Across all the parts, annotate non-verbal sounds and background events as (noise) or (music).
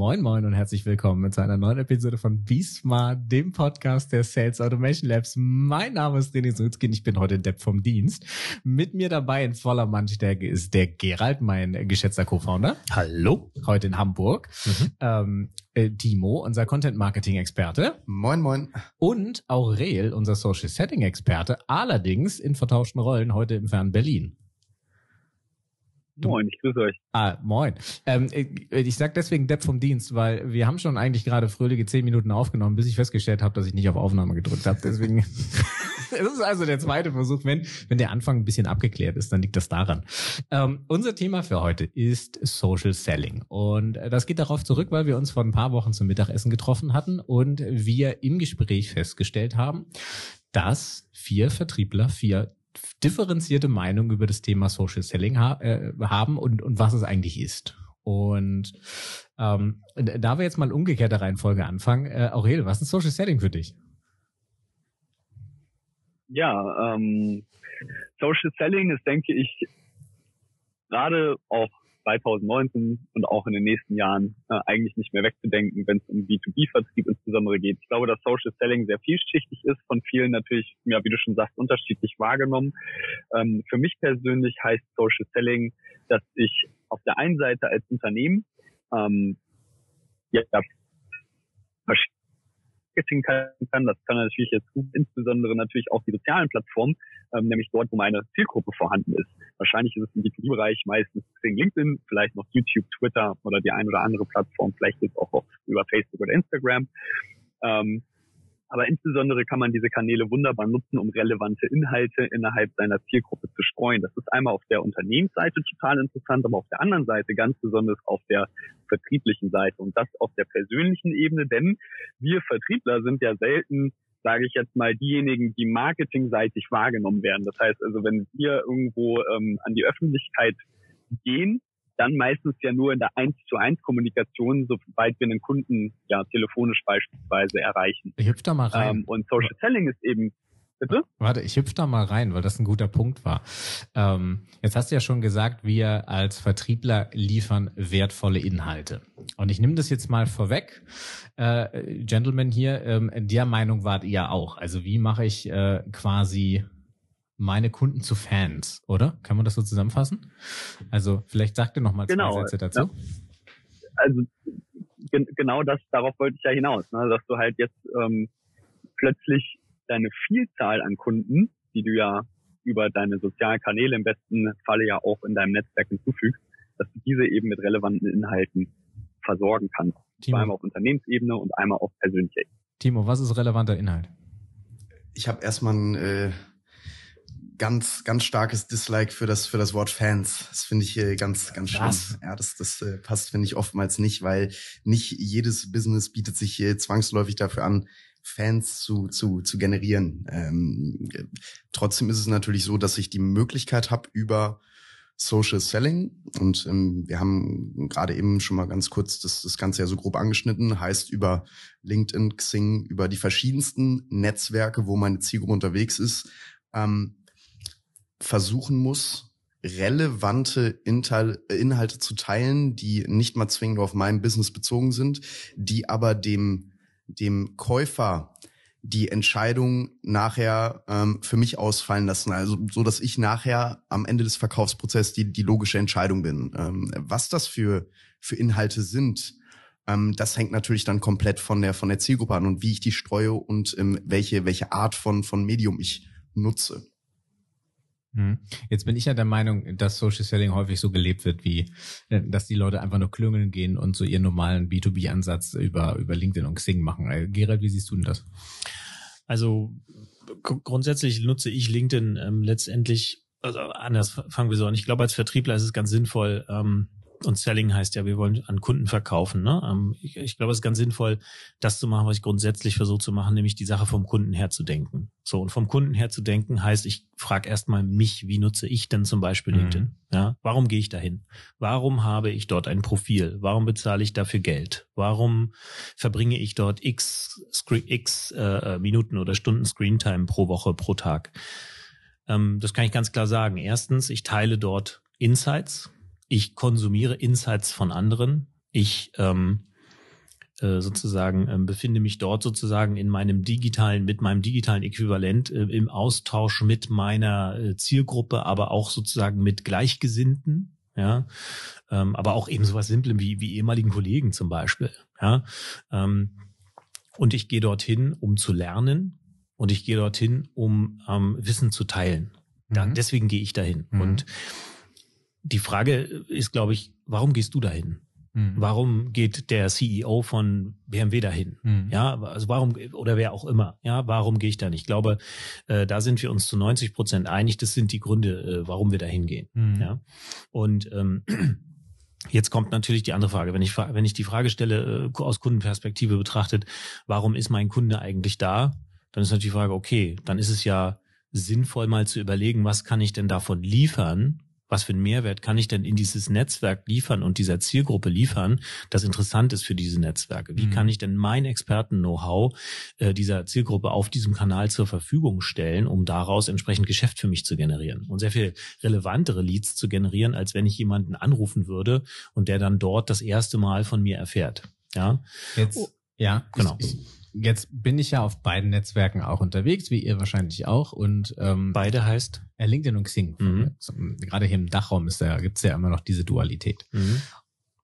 Moin Moin und herzlich willkommen zu einer neuen Episode von Bismart, dem Podcast der Sales Automation Labs. Mein Name ist René Sulzki und ich bin heute Depp vom Dienst. Mit mir dabei in voller Mannstärke ist der Gerald, mein geschätzter Co-Founder. Hallo. Heute in Hamburg. Mhm. Ähm, äh, Timo, unser Content Marketing Experte. Moin Moin. Und Aurel, unser Social Setting Experte. Allerdings in vertauschten Rollen heute im fernen Berlin. Moin, ich grüße euch. Ah, moin. Ähm, ich, ich sag deswegen Depp vom Dienst, weil wir haben schon eigentlich gerade fröhliche zehn Minuten aufgenommen, bis ich festgestellt habe, dass ich nicht auf Aufnahme gedrückt habe. Deswegen, (laughs) es ist also der zweite Versuch. Wenn, wenn der Anfang ein bisschen abgeklärt ist, dann liegt das daran. Ähm, unser Thema für heute ist Social Selling. Und das geht darauf zurück, weil wir uns vor ein paar Wochen zum Mittagessen getroffen hatten und wir im Gespräch festgestellt haben, dass vier Vertriebler, vier differenzierte Meinung über das Thema Social Selling ha äh, haben und, und was es eigentlich ist. Und ähm, da wir jetzt mal umgekehrte Reihenfolge anfangen, äh, Aurel, was ist Social Selling für dich? Ja, ähm, Social Selling ist, denke ich, gerade auch 2019 und auch in den nächsten Jahren äh, eigentlich nicht mehr wegzudenken, wenn es um B2B-Vertrieb insbesondere geht. Ich glaube, dass Social Selling sehr vielschichtig ist, von vielen natürlich, ja, wie du schon sagst, unterschiedlich wahrgenommen. Ähm, für mich persönlich heißt Social Selling, dass ich auf der einen Seite als Unternehmen ähm, ja, Marketing kann. Das kann natürlich jetzt gut, insbesondere natürlich auch die sozialen Plattformen, ähm, nämlich dort, wo meine Zielgruppe vorhanden ist. Wahrscheinlich ist es im B2B-Bereich meistens LinkedIn, vielleicht noch YouTube, Twitter oder die ein oder andere Plattform, vielleicht jetzt auch über Facebook oder Instagram. Ähm, aber insbesondere kann man diese Kanäle wunderbar nutzen, um relevante Inhalte innerhalb seiner Zielgruppe zu streuen. Das ist einmal auf der Unternehmensseite total interessant, aber auf der anderen Seite ganz besonders auf der vertrieblichen Seite und das auf der persönlichen Ebene, denn wir Vertriebler sind ja selten sage ich jetzt mal, diejenigen, die marketingseitig wahrgenommen werden. Das heißt also, wenn wir irgendwo ähm, an die Öffentlichkeit gehen, dann meistens ja nur in der 1 zu 1 Kommunikation, soweit wir einen Kunden ja telefonisch beispielsweise erreichen. Ich hüpf da mal rein. Ähm, und Social Selling ist eben Bitte? Warte, ich hüpf da mal rein, weil das ein guter Punkt war. Ähm, jetzt hast du ja schon gesagt, wir als Vertriebler liefern wertvolle Inhalte. Und ich nehme das jetzt mal vorweg. Äh, Gentlemen hier, ähm, der Meinung wart ihr auch. Also wie mache ich äh, quasi meine Kunden zu Fans, oder? Kann man das so zusammenfassen? Also vielleicht sagt ihr noch mal genau, zwei Sätze dazu. Ja. Also gen genau das, darauf wollte ich ja hinaus, ne? dass du halt jetzt ähm, plötzlich deine Vielzahl an Kunden, die du ja über deine sozialen Kanäle im besten Falle ja auch in deinem Netzwerk hinzufügst, dass du diese eben mit relevanten Inhalten versorgen kannst. Timo. Einmal auf Unternehmensebene und einmal auf persönlicher Ebene. Timo, was ist relevanter Inhalt? Ich habe erstmal ein äh, ganz, ganz starkes Dislike für das, für das Wort Fans. Das finde ich äh, ganz, ganz schlimm. Was? Ja, das, das äh, passt, finde ich, oftmals nicht, weil nicht jedes Business bietet sich äh, zwangsläufig dafür an, Fans zu, zu, zu generieren. Ähm, trotzdem ist es natürlich so, dass ich die Möglichkeit habe, über Social Selling und ähm, wir haben gerade eben schon mal ganz kurz das, das Ganze ja so grob angeschnitten, heißt über LinkedIn, Xing, über die verschiedensten Netzwerke, wo meine Zielgruppe unterwegs ist, ähm, versuchen muss, relevante Inhalte zu teilen, die nicht mal zwingend auf mein Business bezogen sind, die aber dem, dem Käufer die Entscheidung nachher ähm, für mich ausfallen lassen. Also so, dass ich nachher am Ende des Verkaufsprozesses die, die logische Entscheidung bin. Ähm, was das für, für Inhalte sind, ähm, das hängt natürlich dann komplett von der, von der Zielgruppe an und wie ich die streue und ähm, welche, welche Art von, von Medium ich nutze. Hm. Jetzt bin ich ja der Meinung, dass Social Selling häufig so gelebt wird, wie äh, dass die Leute einfach nur klüngeln gehen und so ihren normalen B2B-Ansatz über, über LinkedIn und Xing machen. Äh, Gerald, wie siehst du denn das? Also grundsätzlich nutze ich LinkedIn ähm, letztendlich, also anders fangen wir so an. Ich glaube, als Vertriebler ist es ganz sinnvoll, ähm, und Selling heißt ja, wir wollen an Kunden verkaufen. Ne? Ähm, ich, ich glaube, es ist ganz sinnvoll, das zu machen, was ich grundsätzlich versuche zu machen, nämlich die Sache vom Kunden her zu denken. So, und vom Kunden her zu denken heißt, ich frage erstmal mich, wie nutze ich denn zum Beispiel mhm. LinkedIn? Ja, warum gehe ich dahin? Warum habe ich dort ein Profil? Warum bezahle ich dafür Geld? Warum verbringe ich dort x, x äh, Minuten oder Stunden Screentime pro Woche, pro Tag? Ähm, das kann ich ganz klar sagen. Erstens, ich teile dort Insights, ich konsumiere Insights von anderen. Ich ähm, äh, sozusagen ähm, befinde mich dort sozusagen in meinem digitalen, mit meinem digitalen Äquivalent äh, im Austausch mit meiner äh, Zielgruppe, aber auch sozusagen mit Gleichgesinnten, ja, ähm, aber auch eben sowas Simplem wie, wie ehemaligen Kollegen zum Beispiel, ja. Ähm, und ich gehe dorthin, um zu lernen und ich gehe dorthin, um ähm, Wissen zu teilen. Da, mhm. Deswegen gehe ich dahin. Mhm. Und die Frage ist, glaube ich, warum gehst du dahin? Mhm. Warum geht der CEO von BMW dahin? Mhm. Ja, also warum oder wer auch immer? Ja, warum gehe ich da nicht? Ich glaube, äh, da sind wir uns zu 90 Prozent einig. Das sind die Gründe, äh, warum wir dahin gehen. Mhm. Ja, und ähm, Jetzt kommt natürlich die andere Frage. Wenn ich, wenn ich die Frage stelle, äh, aus Kundenperspektive betrachtet, warum ist mein Kunde eigentlich da? Dann ist natürlich die Frage, okay, dann ist es ja sinnvoll mal zu überlegen, was kann ich denn davon liefern, was für einen Mehrwert kann ich denn in dieses Netzwerk liefern und dieser Zielgruppe liefern, das interessant ist für diese Netzwerke? Wie mhm. kann ich denn mein Experten-Know-how äh, dieser Zielgruppe auf diesem Kanal zur Verfügung stellen, um daraus entsprechend Geschäft für mich zu generieren und sehr viel relevantere Leads zu generieren, als wenn ich jemanden anrufen würde und der dann dort das erste Mal von mir erfährt. Ja. Jetzt, oh. ja, genau. Ich, ich Jetzt bin ich ja auf beiden Netzwerken auch unterwegs, wie ihr wahrscheinlich auch. Und ähm, beide heißt äh, LinkedIn und Xing. Mhm. Gerade hier im Dachraum ist da gibt's ja immer noch diese Dualität. Mhm.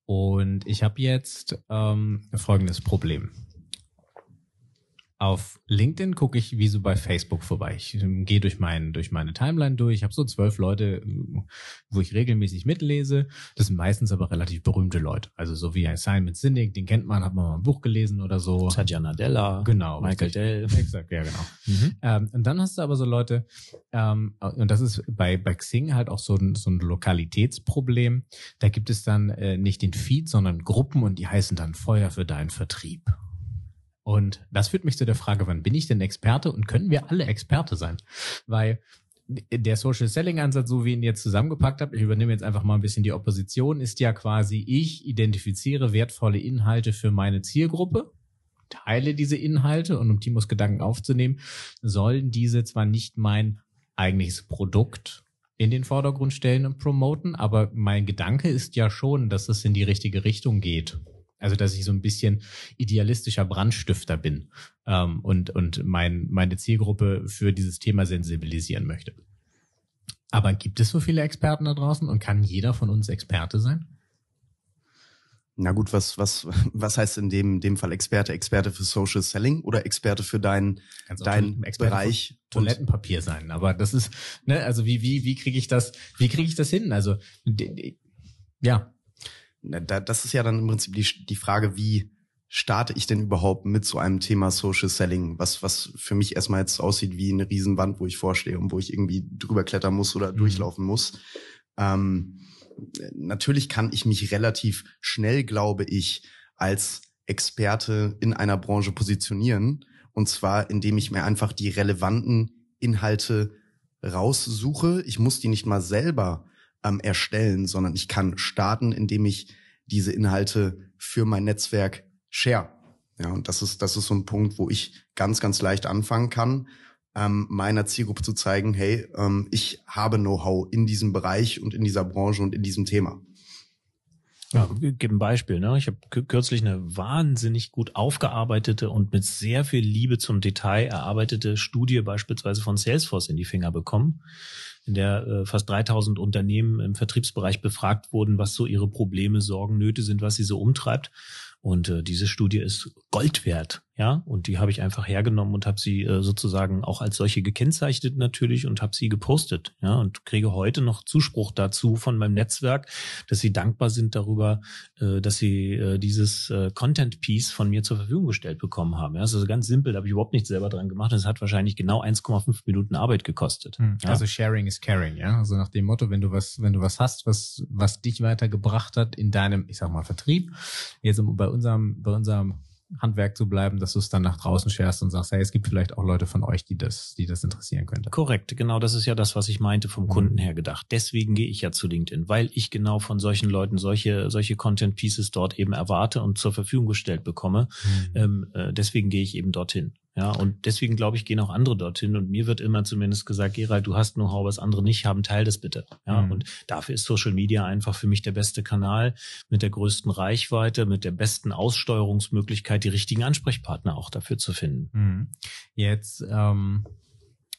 Und ich habe jetzt ähm, folgendes Problem. Auf LinkedIn gucke ich wie so bei Facebook vorbei. Ich ähm, gehe durch, mein, durch meine Timeline durch. Ich habe so zwölf Leute, wo ich regelmäßig mitlese. Das sind meistens aber relativ berühmte Leute. Also so wie Simon Sinek, den kennt man, hat man mal ein Buch gelesen oder so. Satya Nadella. Genau. Michael Dell. Exakt, ja genau. Mhm. Ähm, und dann hast du aber so Leute, ähm, und das ist bei, bei Xing halt auch so ein, so ein Lokalitätsproblem. Da gibt es dann äh, nicht den Feed, sondern Gruppen und die heißen dann Feuer für deinen Vertrieb. Und das führt mich zu der Frage, wann bin ich denn Experte und können wir alle Experte sein? Weil der Social Selling Ansatz, so wie ihn jetzt zusammengepackt habe, ich übernehme jetzt einfach mal ein bisschen die Opposition, ist ja quasi, ich identifiziere wertvolle Inhalte für meine Zielgruppe, teile diese Inhalte und um Timos Gedanken aufzunehmen, sollen diese zwar nicht mein eigentliches Produkt in den Vordergrund stellen und promoten, aber mein Gedanke ist ja schon, dass es in die richtige Richtung geht. Also dass ich so ein bisschen idealistischer Brandstifter bin ähm, und, und mein, meine Zielgruppe für dieses Thema sensibilisieren möchte. Aber gibt es so viele Experten da draußen und kann jeder von uns Experte sein? Na gut, was, was, was heißt in dem, dem Fall Experte? Experte für Social Selling oder Experte für deinen, deinen Bereich? Toilettenpapier sein. Aber das ist, ne, also wie, wie, wie kriege ich das, wie kriege ich das hin? Also, ja, das ist ja dann im Prinzip die, die Frage, wie starte ich denn überhaupt mit so einem Thema Social Selling, was, was für mich erstmal jetzt aussieht wie eine Riesenwand, wo ich vorstehe und wo ich irgendwie drüber klettern muss oder mhm. durchlaufen muss. Ähm, natürlich kann ich mich relativ schnell, glaube ich, als Experte in einer Branche positionieren. Und zwar, indem ich mir einfach die relevanten Inhalte raussuche. Ich muss die nicht mal selber ähm, erstellen, sondern ich kann starten, indem ich diese Inhalte für mein Netzwerk share. Ja, und das ist, das ist so ein Punkt, wo ich ganz, ganz leicht anfangen kann, ähm, meiner Zielgruppe zu zeigen, hey, ähm, ich habe Know-how in diesem Bereich und in dieser Branche und in diesem Thema. Ja, gib ein Beispiel. Ne? Ich habe kürzlich eine wahnsinnig gut aufgearbeitete und mit sehr viel Liebe zum Detail erarbeitete Studie beispielsweise von Salesforce in die Finger bekommen in der äh, fast 3000 Unternehmen im Vertriebsbereich befragt wurden, was so ihre Probleme, Sorgen, Nöte sind, was sie so umtreibt. Und äh, diese Studie ist Gold wert, ja. Und die habe ich einfach hergenommen und habe sie äh, sozusagen auch als solche gekennzeichnet natürlich und habe sie gepostet, ja. Und kriege heute noch Zuspruch dazu von meinem Netzwerk, dass sie dankbar sind darüber, äh, dass sie äh, dieses äh, Content Piece von mir zur Verfügung gestellt bekommen haben. Ja, das ist also ganz simpel, da habe ich überhaupt nichts selber dran gemacht. Es hat wahrscheinlich genau 1,5 Minuten Arbeit gekostet. Hm. Ja? Also Sharing is Caring, ja. Also nach dem Motto, wenn du was, wenn du was hast, was was dich weitergebracht hat in deinem, ich sag mal Vertrieb, jetzt bei unserem, bei unserem Handwerk zu bleiben, dass du es dann nach draußen scherst und sagst, hey, es gibt vielleicht auch Leute von euch, die das, die das interessieren könnte. Korrekt, genau, das ist ja das, was ich meinte vom mhm. Kunden her gedacht. Deswegen gehe ich ja zu LinkedIn, weil ich genau von solchen Leuten solche, solche Content Pieces dort eben erwarte und zur Verfügung gestellt bekomme. Mhm. Ähm, äh, deswegen gehe ich eben dorthin. Ja, und deswegen glaube ich, gehen auch andere dorthin. Und mir wird immer zumindest gesagt, Gerald, du hast Know-how, was andere nicht haben, teil das bitte. Ja, mhm. und dafür ist Social Media einfach für mich der beste Kanal mit der größten Reichweite, mit der besten Aussteuerungsmöglichkeit, die richtigen Ansprechpartner auch dafür zu finden. Mhm. Jetzt, ähm,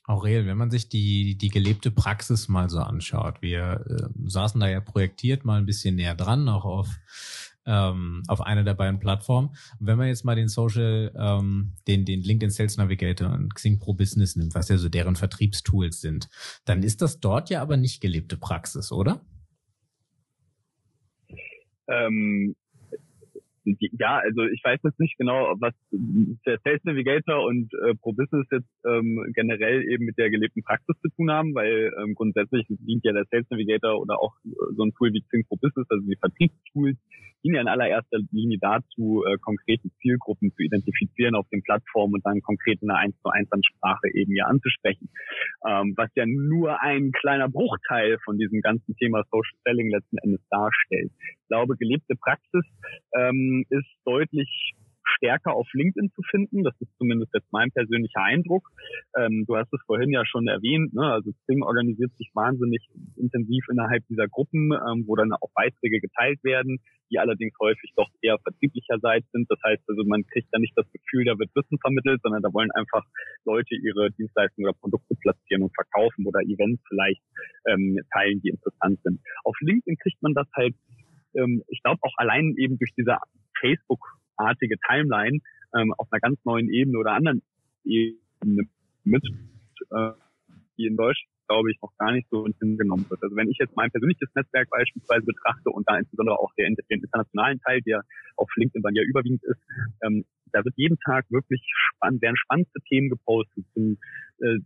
Aurel, wenn man sich die, die gelebte Praxis mal so anschaut, wir äh, saßen da ja projektiert mal ein bisschen näher dran, auch auf ähm, auf einer der beiden Plattformen. Und wenn man jetzt mal den Social, ähm, den, den LinkedIn Sales Navigator und Xing Pro Business nimmt, was ja so deren Vertriebstools sind, dann ist das dort ja aber nicht gelebte Praxis, oder? Ähm, ja, also ich weiß jetzt nicht genau, was der Sales Navigator und äh, Pro Business jetzt ähm, generell eben mit der gelebten Praxis zu tun haben, weil ähm, grundsätzlich dient ja der Sales Navigator oder auch äh, so ein Tool wie Xing Pro Business, also die Vertriebstools, dienen ja in allererster Linie dazu, äh, konkrete Zielgruppen zu identifizieren auf den Plattformen und dann konkret in einer 1 zu 1 Ansprache eben ja anzusprechen. Ähm, was ja nur ein kleiner Bruchteil von diesem ganzen Thema Social Selling letzten Endes darstellt. Ich glaube, gelebte Praxis ähm, ist deutlich stärker auf LinkedIn zu finden. Das ist zumindest jetzt mein persönlicher Eindruck. Ähm, du hast es vorhin ja schon erwähnt. Ne? Also Xing organisiert sich wahnsinnig intensiv innerhalb dieser Gruppen, ähm, wo dann auch Beiträge geteilt werden, die allerdings häufig doch eher vertrieblicherseits sind. Das heißt also, man kriegt da nicht das Gefühl, da wird Wissen vermittelt, sondern da wollen einfach Leute ihre Dienstleistungen oder Produkte platzieren und verkaufen oder Events vielleicht ähm, teilen, die interessant sind. Auf LinkedIn kriegt man das halt ähm, ich glaube auch allein eben durch diese Facebook-artige Timeline ähm, auf einer ganz neuen Ebene oder anderen Ebene mit, äh, die in Deutschland glaube ich, noch gar nicht so hingenommen wird. Also wenn ich jetzt mein persönliches Netzwerk beispielsweise betrachte und da insbesondere auch den, den internationalen Teil, der auf LinkedIn dann ja überwiegend ist, ähm, da wird jeden Tag wirklich spannend, werden spannendste Themen gepostet zum, äh,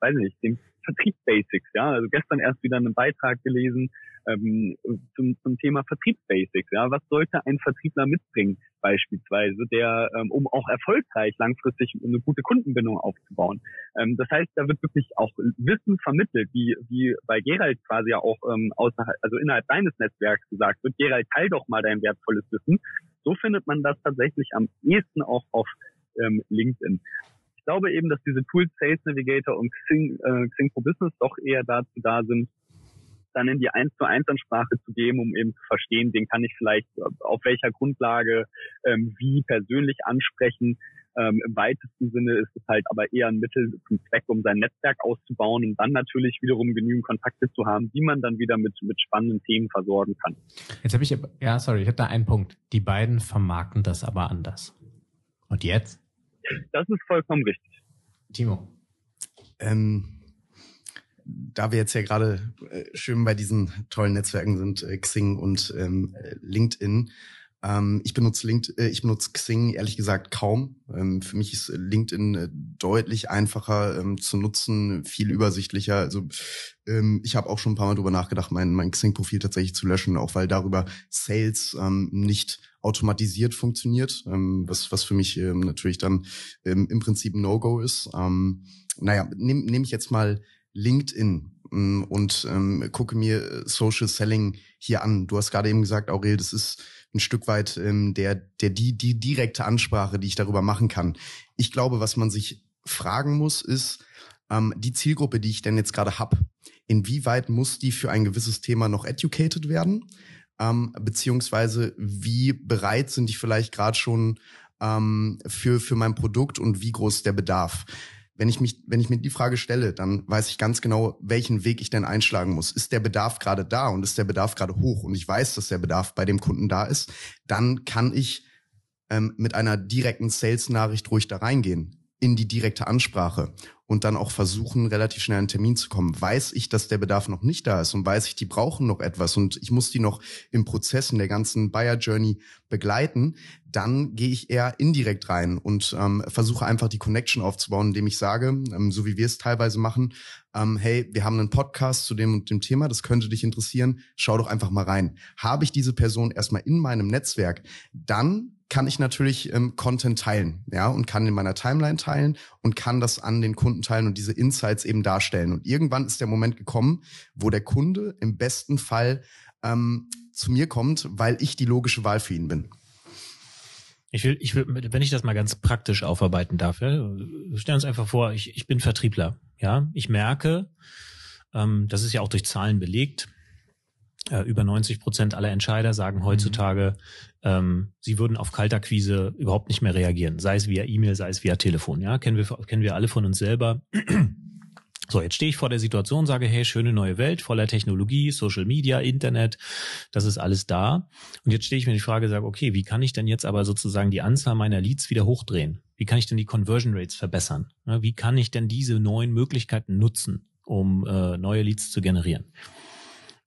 weiß nicht, dem Vertriebsbasics, ja. Also gestern erst wieder einen Beitrag gelesen ähm, zum, zum Thema Vertriebsbasics, ja. Was sollte ein Vertriebler mitbringen, beispielsweise, der, ähm, um auch erfolgreich langfristig eine gute Kundenbindung aufzubauen. Ähm, das heißt, da wird wirklich auch Wissen vermittelt, wie, wie bei Gerald quasi ja auch ähm, außerhalb, also innerhalb deines Netzwerks gesagt wird, Gerald, teil doch mal dein wertvolles Wissen. So findet man das tatsächlich am ehesten auch auf ähm, LinkedIn glaube eben, dass diese Tools Sales Navigator und Xing, äh, Xing for Business doch eher dazu da sind, dann in die 1 zu 1 Ansprache zu geben, um eben zu verstehen, den kann ich vielleicht auf welcher Grundlage ähm, wie persönlich ansprechen. Ähm, Im weitesten Sinne ist es halt aber eher ein Mittel zum Zweck, um sein Netzwerk auszubauen und dann natürlich wiederum genügend Kontakte zu haben, die man dann wieder mit, mit spannenden Themen versorgen kann. Jetzt habe ich, ja, sorry, ich habe da einen Punkt. Die beiden vermarkten das aber anders. Und jetzt? Das ist vollkommen richtig. Timo. Ähm, da wir jetzt ja gerade äh, schön bei diesen tollen Netzwerken sind, äh, Xing und ähm, LinkedIn, ähm, ich benutze LinkedIn, äh, ich benutze Xing ehrlich gesagt kaum. Ähm, für mich ist LinkedIn äh, deutlich einfacher ähm, zu nutzen, viel übersichtlicher. Also ähm, ich habe auch schon ein paar Mal drüber nachgedacht, mein, mein Xing-Profil tatsächlich zu löschen, auch weil darüber Sales ähm, nicht automatisiert funktioniert, ähm, was, was für mich natürlich dann im Prinzip ein No-Go ist. Naja, nehme nehm ich jetzt mal LinkedIn ähm, und gucke mir Social Selling hier an. Du hast gerade eben gesagt, Aurel, das ist ein Stück weit ähm, der, der die, die direkte Ansprache, die ich darüber machen kann. Ich glaube, was man sich fragen muss, ist, ähm, die Zielgruppe, die ich denn jetzt gerade hab, inwieweit muss die für ein gewisses Thema noch educated werden? Ähm, beziehungsweise wie bereit sind die vielleicht gerade schon ähm, für, für mein Produkt und wie groß der Bedarf? Wenn ich mich, wenn ich mir die Frage stelle, dann weiß ich ganz genau, welchen Weg ich denn einschlagen muss. Ist der Bedarf gerade da und ist der Bedarf gerade hoch? Und ich weiß, dass der Bedarf bei dem Kunden da ist, dann kann ich ähm, mit einer direkten Sales-Nachricht ruhig da reingehen in die direkte Ansprache und dann auch versuchen, relativ schnell einen Termin zu kommen. Weiß ich, dass der Bedarf noch nicht da ist und weiß ich, die brauchen noch etwas und ich muss die noch im Prozess in der ganzen Buyer Journey begleiten, dann gehe ich eher indirekt rein und ähm, versuche einfach die Connection aufzubauen, indem ich sage, ähm, so wie wir es teilweise machen, ähm, hey, wir haben einen Podcast zu dem und dem Thema, das könnte dich interessieren, schau doch einfach mal rein. Habe ich diese Person erstmal in meinem Netzwerk, dann kann ich natürlich ähm, Content teilen, ja, und kann in meiner Timeline teilen und kann das an den Kunden teilen und diese Insights eben darstellen. Und irgendwann ist der Moment gekommen, wo der Kunde im besten Fall ähm, zu mir kommt, weil ich die logische Wahl für ihn bin. Ich will, ich will, wenn ich das mal ganz praktisch aufarbeiten darf, ja, stellen uns einfach vor, ich, ich bin Vertriebler, ja, ich merke, ähm, das ist ja auch durch Zahlen belegt, äh, über 90 Prozent aller Entscheider sagen heutzutage, mhm. ähm, sie würden auf Kaltakquise überhaupt nicht mehr reagieren, sei es via E-Mail, sei es via Telefon. Ja, kennen wir kennen wir alle von uns selber. (clears throat) So, jetzt stehe ich vor der Situation, sage, hey, schöne neue Welt, voller Technologie, Social Media, Internet, das ist alles da. Und jetzt stehe ich mir die Frage, sage, okay, wie kann ich denn jetzt aber sozusagen die Anzahl meiner Leads wieder hochdrehen? Wie kann ich denn die Conversion Rates verbessern? Wie kann ich denn diese neuen Möglichkeiten nutzen, um äh, neue Leads zu generieren?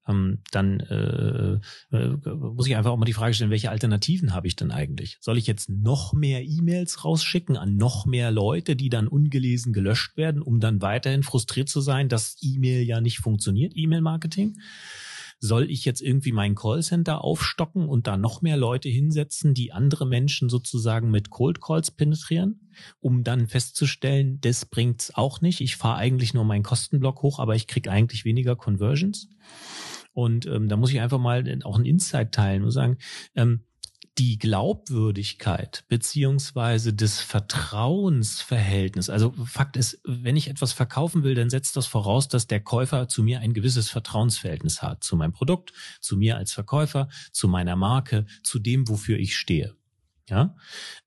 Ähm, dann äh, äh, muss ich einfach auch mal die Frage stellen, welche Alternativen habe ich denn eigentlich? Soll ich jetzt noch mehr E-Mails rausschicken an noch mehr Leute, die dann ungelesen gelöscht werden, um dann weiterhin frustriert zu sein, dass E-Mail ja nicht funktioniert, E-Mail-Marketing? Soll ich jetzt irgendwie mein Callcenter aufstocken und da noch mehr Leute hinsetzen, die andere Menschen sozusagen mit Cold Calls penetrieren, um dann festzustellen, das bringt's auch nicht. Ich fahre eigentlich nur meinen Kostenblock hoch, aber ich krieg eigentlich weniger Conversions. Und ähm, da muss ich einfach mal auch ein Insight teilen und sagen, ähm, die Glaubwürdigkeit beziehungsweise das Vertrauensverhältnis. Also Fakt ist, wenn ich etwas verkaufen will, dann setzt das voraus, dass der Käufer zu mir ein gewisses Vertrauensverhältnis hat. Zu meinem Produkt, zu mir als Verkäufer, zu meiner Marke, zu dem, wofür ich stehe. Ja.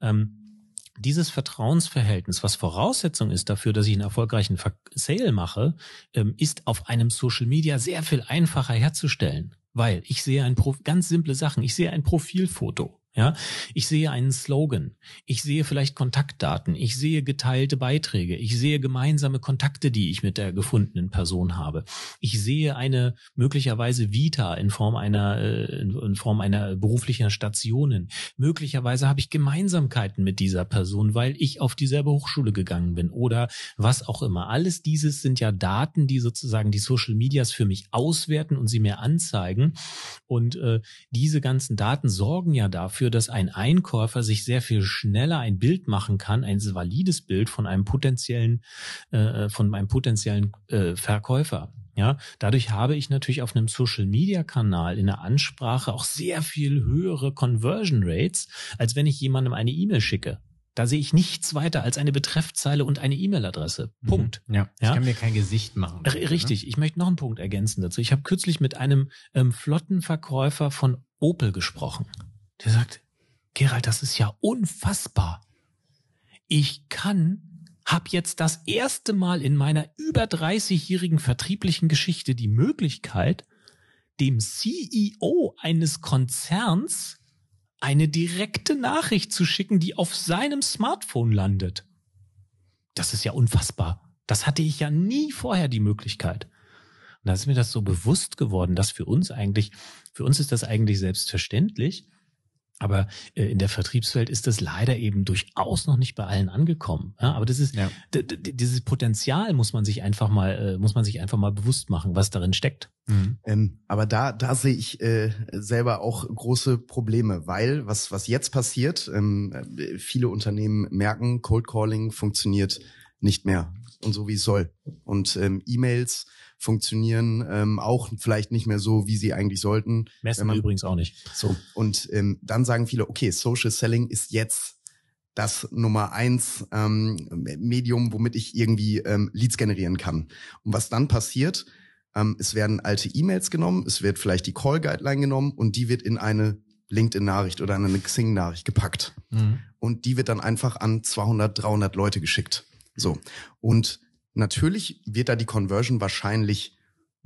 Ähm, dieses Vertrauensverhältnis, was Voraussetzung ist dafür, dass ich einen erfolgreichen Sale mache, ähm, ist auf einem Social Media sehr viel einfacher herzustellen. Weil ich sehe ein ganz simple Sachen. Ich sehe ein Profilfoto. Ja, ich sehe einen Slogan, ich sehe vielleicht Kontaktdaten, ich sehe geteilte Beiträge, ich sehe gemeinsame Kontakte, die ich mit der gefundenen Person habe. Ich sehe eine möglicherweise Vita in Form einer äh, in Form einer beruflichen Stationen. Möglicherweise habe ich Gemeinsamkeiten mit dieser Person, weil ich auf dieselbe Hochschule gegangen bin oder was auch immer. Alles dieses sind ja Daten, die sozusagen die Social Medias für mich auswerten und sie mir anzeigen und äh, diese ganzen Daten sorgen ja dafür dafür, dass ein Einkäufer sich sehr viel schneller ein Bild machen kann, ein valides Bild von einem potenziellen, äh, von einem potenziellen äh, Verkäufer. Ja, dadurch habe ich natürlich auf einem Social Media Kanal in der Ansprache auch sehr viel höhere Conversion Rates, als wenn ich jemandem eine E-Mail schicke. Da sehe ich nichts weiter als eine Betreffzeile und eine E-Mail-Adresse. Mhm. Punkt. Ja, ja, ich kann mir kein Gesicht machen. R richtig. Ne? Ich möchte noch einen Punkt ergänzen dazu. Ich habe kürzlich mit einem ähm, Flottenverkäufer von Opel gesprochen. Der sagt, Gerald, das ist ja unfassbar. Ich kann, hab jetzt das erste Mal in meiner über 30-jährigen vertrieblichen Geschichte die Möglichkeit, dem CEO eines Konzerns eine direkte Nachricht zu schicken, die auf seinem Smartphone landet. Das ist ja unfassbar. Das hatte ich ja nie vorher die Möglichkeit. Und da ist mir das so bewusst geworden, dass für uns eigentlich, für uns ist das eigentlich selbstverständlich. Aber äh, in der Vertriebswelt ist das leider eben durchaus noch nicht bei allen angekommen. Ja, aber das ist ja. dieses Potenzial muss man sich einfach mal äh, muss man sich einfach mal bewusst machen, was darin steckt. Mhm. Ähm, aber da da sehe ich äh, selber auch große Probleme, weil was was jetzt passiert, ähm, äh, viele Unternehmen merken, Cold Calling funktioniert nicht mehr und so wie es soll und ähm, E-Mails funktionieren ähm, auch vielleicht nicht mehr so, wie sie eigentlich sollten. Messen man, übrigens auch nicht. So und ähm, dann sagen viele, okay, Social Selling ist jetzt das Nummer eins ähm, Medium, womit ich irgendwie ähm, Leads generieren kann. Und was dann passiert, ähm, es werden alte E-Mails genommen, es wird vielleicht die Call Guideline genommen und die wird in eine LinkedIn-Nachricht oder eine Xing-Nachricht gepackt. Mhm. Und die wird dann einfach an 200, 300 Leute geschickt. So. Und Natürlich wird da die Conversion wahrscheinlich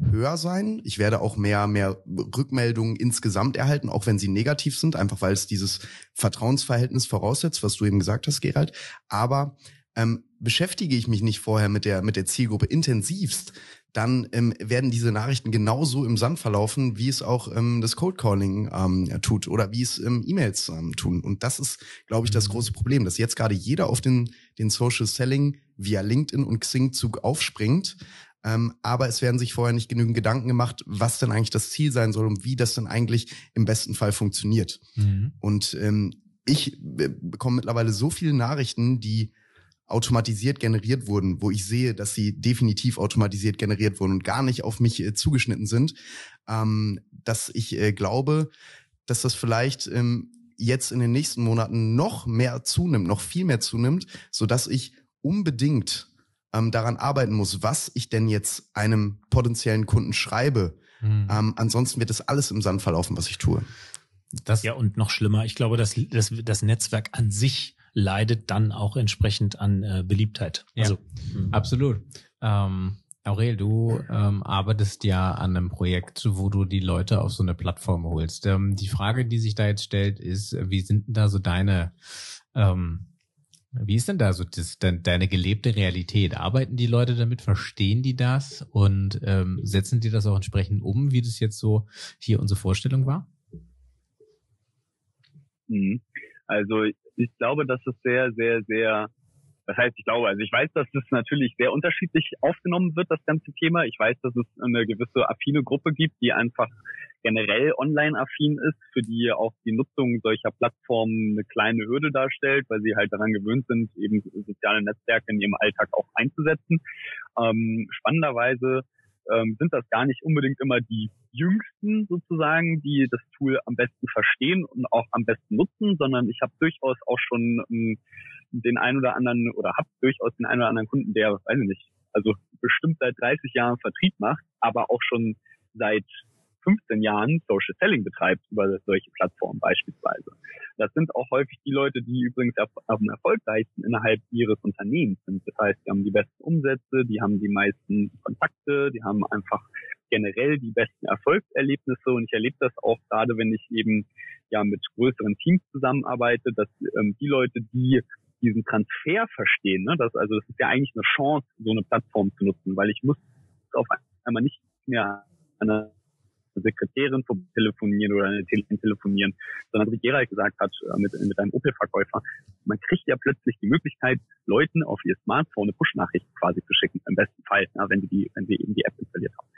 höher sein. Ich werde auch mehr, mehr Rückmeldungen insgesamt erhalten, auch wenn sie negativ sind, einfach weil es dieses Vertrauensverhältnis voraussetzt, was du eben gesagt hast, Gerald. Aber ähm, beschäftige ich mich nicht vorher mit der, mit der Zielgruppe intensivst, dann ähm, werden diese Nachrichten genauso im Sand verlaufen, wie es auch ähm, das Cold Calling ähm, tut oder wie es ähm, E-Mails ähm, tun. Und das ist, glaube ich, das mhm. große Problem, dass jetzt gerade jeder auf den, den Social Selling via LinkedIn und Xing Zug aufspringt. Ähm, aber es werden sich vorher nicht genügend Gedanken gemacht, was denn eigentlich das Ziel sein soll und wie das denn eigentlich im besten Fall funktioniert. Mhm. Und ähm, ich äh, bekomme mittlerweile so viele Nachrichten, die automatisiert generiert wurden, wo ich sehe, dass sie definitiv automatisiert generiert wurden und gar nicht auf mich äh, zugeschnitten sind, ähm, dass ich äh, glaube, dass das vielleicht ähm, jetzt in den nächsten Monaten noch mehr zunimmt, noch viel mehr zunimmt, so dass ich unbedingt ähm, daran arbeiten muss, was ich denn jetzt einem potenziellen Kunden schreibe. Mhm. Ähm, ansonsten wird das alles im Sand verlaufen, was ich tue. Das ja, und noch schlimmer, ich glaube, dass das, das Netzwerk an sich leidet dann auch entsprechend an äh, Beliebtheit. Ja, also, mh. absolut. Ähm, Aurel, du ähm, arbeitest ja an einem Projekt, wo du die Leute auf so eine Plattform holst. Ähm, die Frage, die sich da jetzt stellt, ist, wie sind denn da so deine, ähm, wie ist denn da so das, de, deine gelebte Realität? Arbeiten die Leute damit, verstehen die das und ähm, setzen die das auch entsprechend um, wie das jetzt so hier unsere Vorstellung war? Mhm. Also ich glaube, dass es sehr, sehr, sehr, was heißt ich glaube, also ich weiß, dass es natürlich sehr unterschiedlich aufgenommen wird, das ganze Thema. Ich weiß, dass es eine gewisse affine Gruppe gibt, die einfach generell online-affin ist, für die auch die Nutzung solcher Plattformen eine kleine Hürde darstellt, weil sie halt daran gewöhnt sind, eben soziale Netzwerke in ihrem Alltag auch einzusetzen. Ähm, spannenderweise ähm, sind das gar nicht unbedingt immer die Jüngsten sozusagen, die das Tool am besten verstehen und auch am besten nutzen, sondern ich habe durchaus auch schon ähm, den einen oder anderen oder habe durchaus den einen oder anderen Kunden, der, weiß ich nicht, also bestimmt seit 30 Jahren Vertrieb macht, aber auch schon seit 15 Jahren Social Selling betreibt über solche Plattformen beispielsweise. Das sind auch häufig die Leute, die übrigens am erfolgreichsten innerhalb ihres Unternehmens sind. Das heißt, die haben die besten Umsätze, die haben die meisten Kontakte, die haben einfach generell die besten Erfolgserlebnisse und ich erlebe das auch gerade, wenn ich eben ja mit größeren Teams zusammenarbeite, dass ähm, die Leute, die diesen Transfer verstehen, ne, das, also das ist ja eigentlich eine Chance, so eine Plattform zu nutzen, weil ich muss auf einmal nicht mehr eine Sekretärin telefonieren oder eine Tele telefonieren, sondern wie Gerald gesagt hat, äh, mit, mit einem Opel-Verkäufer, man kriegt ja plötzlich die Möglichkeit, Leuten auf ihr Smartphone eine Push-Nachricht quasi zu schicken, im besten Fall, ja, wenn sie die, wenn sie eben die App installiert haben.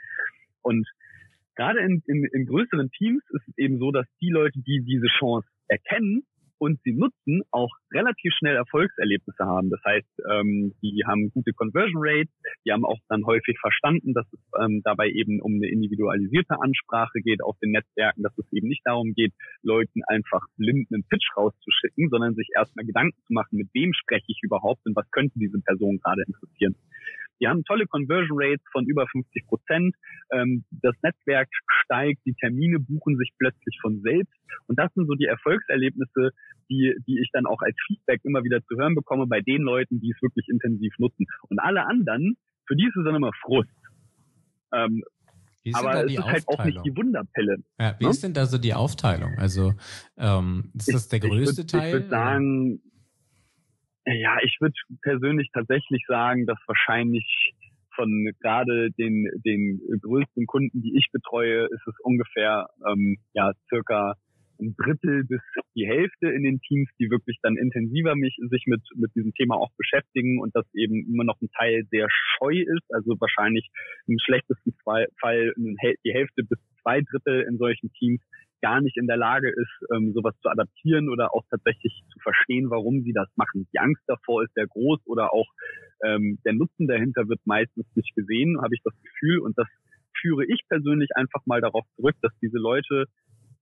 Und gerade in, in, in größeren Teams ist es eben so, dass die Leute, die diese Chance erkennen, und sie nutzen, auch relativ schnell Erfolgserlebnisse haben. Das heißt, ähm, die haben gute Conversion Rates, die haben auch dann häufig verstanden, dass es ähm, dabei eben um eine individualisierte Ansprache geht auf den Netzwerken, dass es eben nicht darum geht, Leuten einfach blind einen Pitch rauszuschicken, sondern sich erstmal Gedanken zu machen, mit wem spreche ich überhaupt und was könnte diese Person gerade interessieren. Die haben tolle Conversion Rates von über 50 Prozent. Ähm, das Netzwerk steigt, die Termine buchen sich plötzlich von selbst. Und das sind so die Erfolgserlebnisse, die, die ich dann auch als Feedback immer wieder zu hören bekomme bei den Leuten, die es wirklich intensiv nutzen. Und alle anderen, für die ist es dann immer Frust. Ähm, aber es ist halt auch nicht die Wunderpille. Ja, wie ne? ist denn da so die Aufteilung? Also ähm, ist das der größte ich würd, Teil? Ich würde sagen, ja, ich würde persönlich tatsächlich sagen, dass wahrscheinlich von gerade den, den größten Kunden, die ich betreue, ist es ungefähr ähm, ja circa ein Drittel bis die Hälfte in den Teams, die wirklich dann intensiver mich, sich mit, mit diesem Thema auch beschäftigen und das eben immer noch ein Teil sehr scheu ist, also wahrscheinlich im schlechtesten Fall die Hälfte bis zwei Drittel in solchen Teams gar nicht in der Lage ist, ähm, sowas zu adaptieren oder auch tatsächlich zu verstehen, warum sie das machen. Die Angst davor ist sehr groß oder auch ähm, der Nutzen dahinter wird meistens nicht gesehen, habe ich das Gefühl. Und das führe ich persönlich einfach mal darauf zurück, dass diese Leute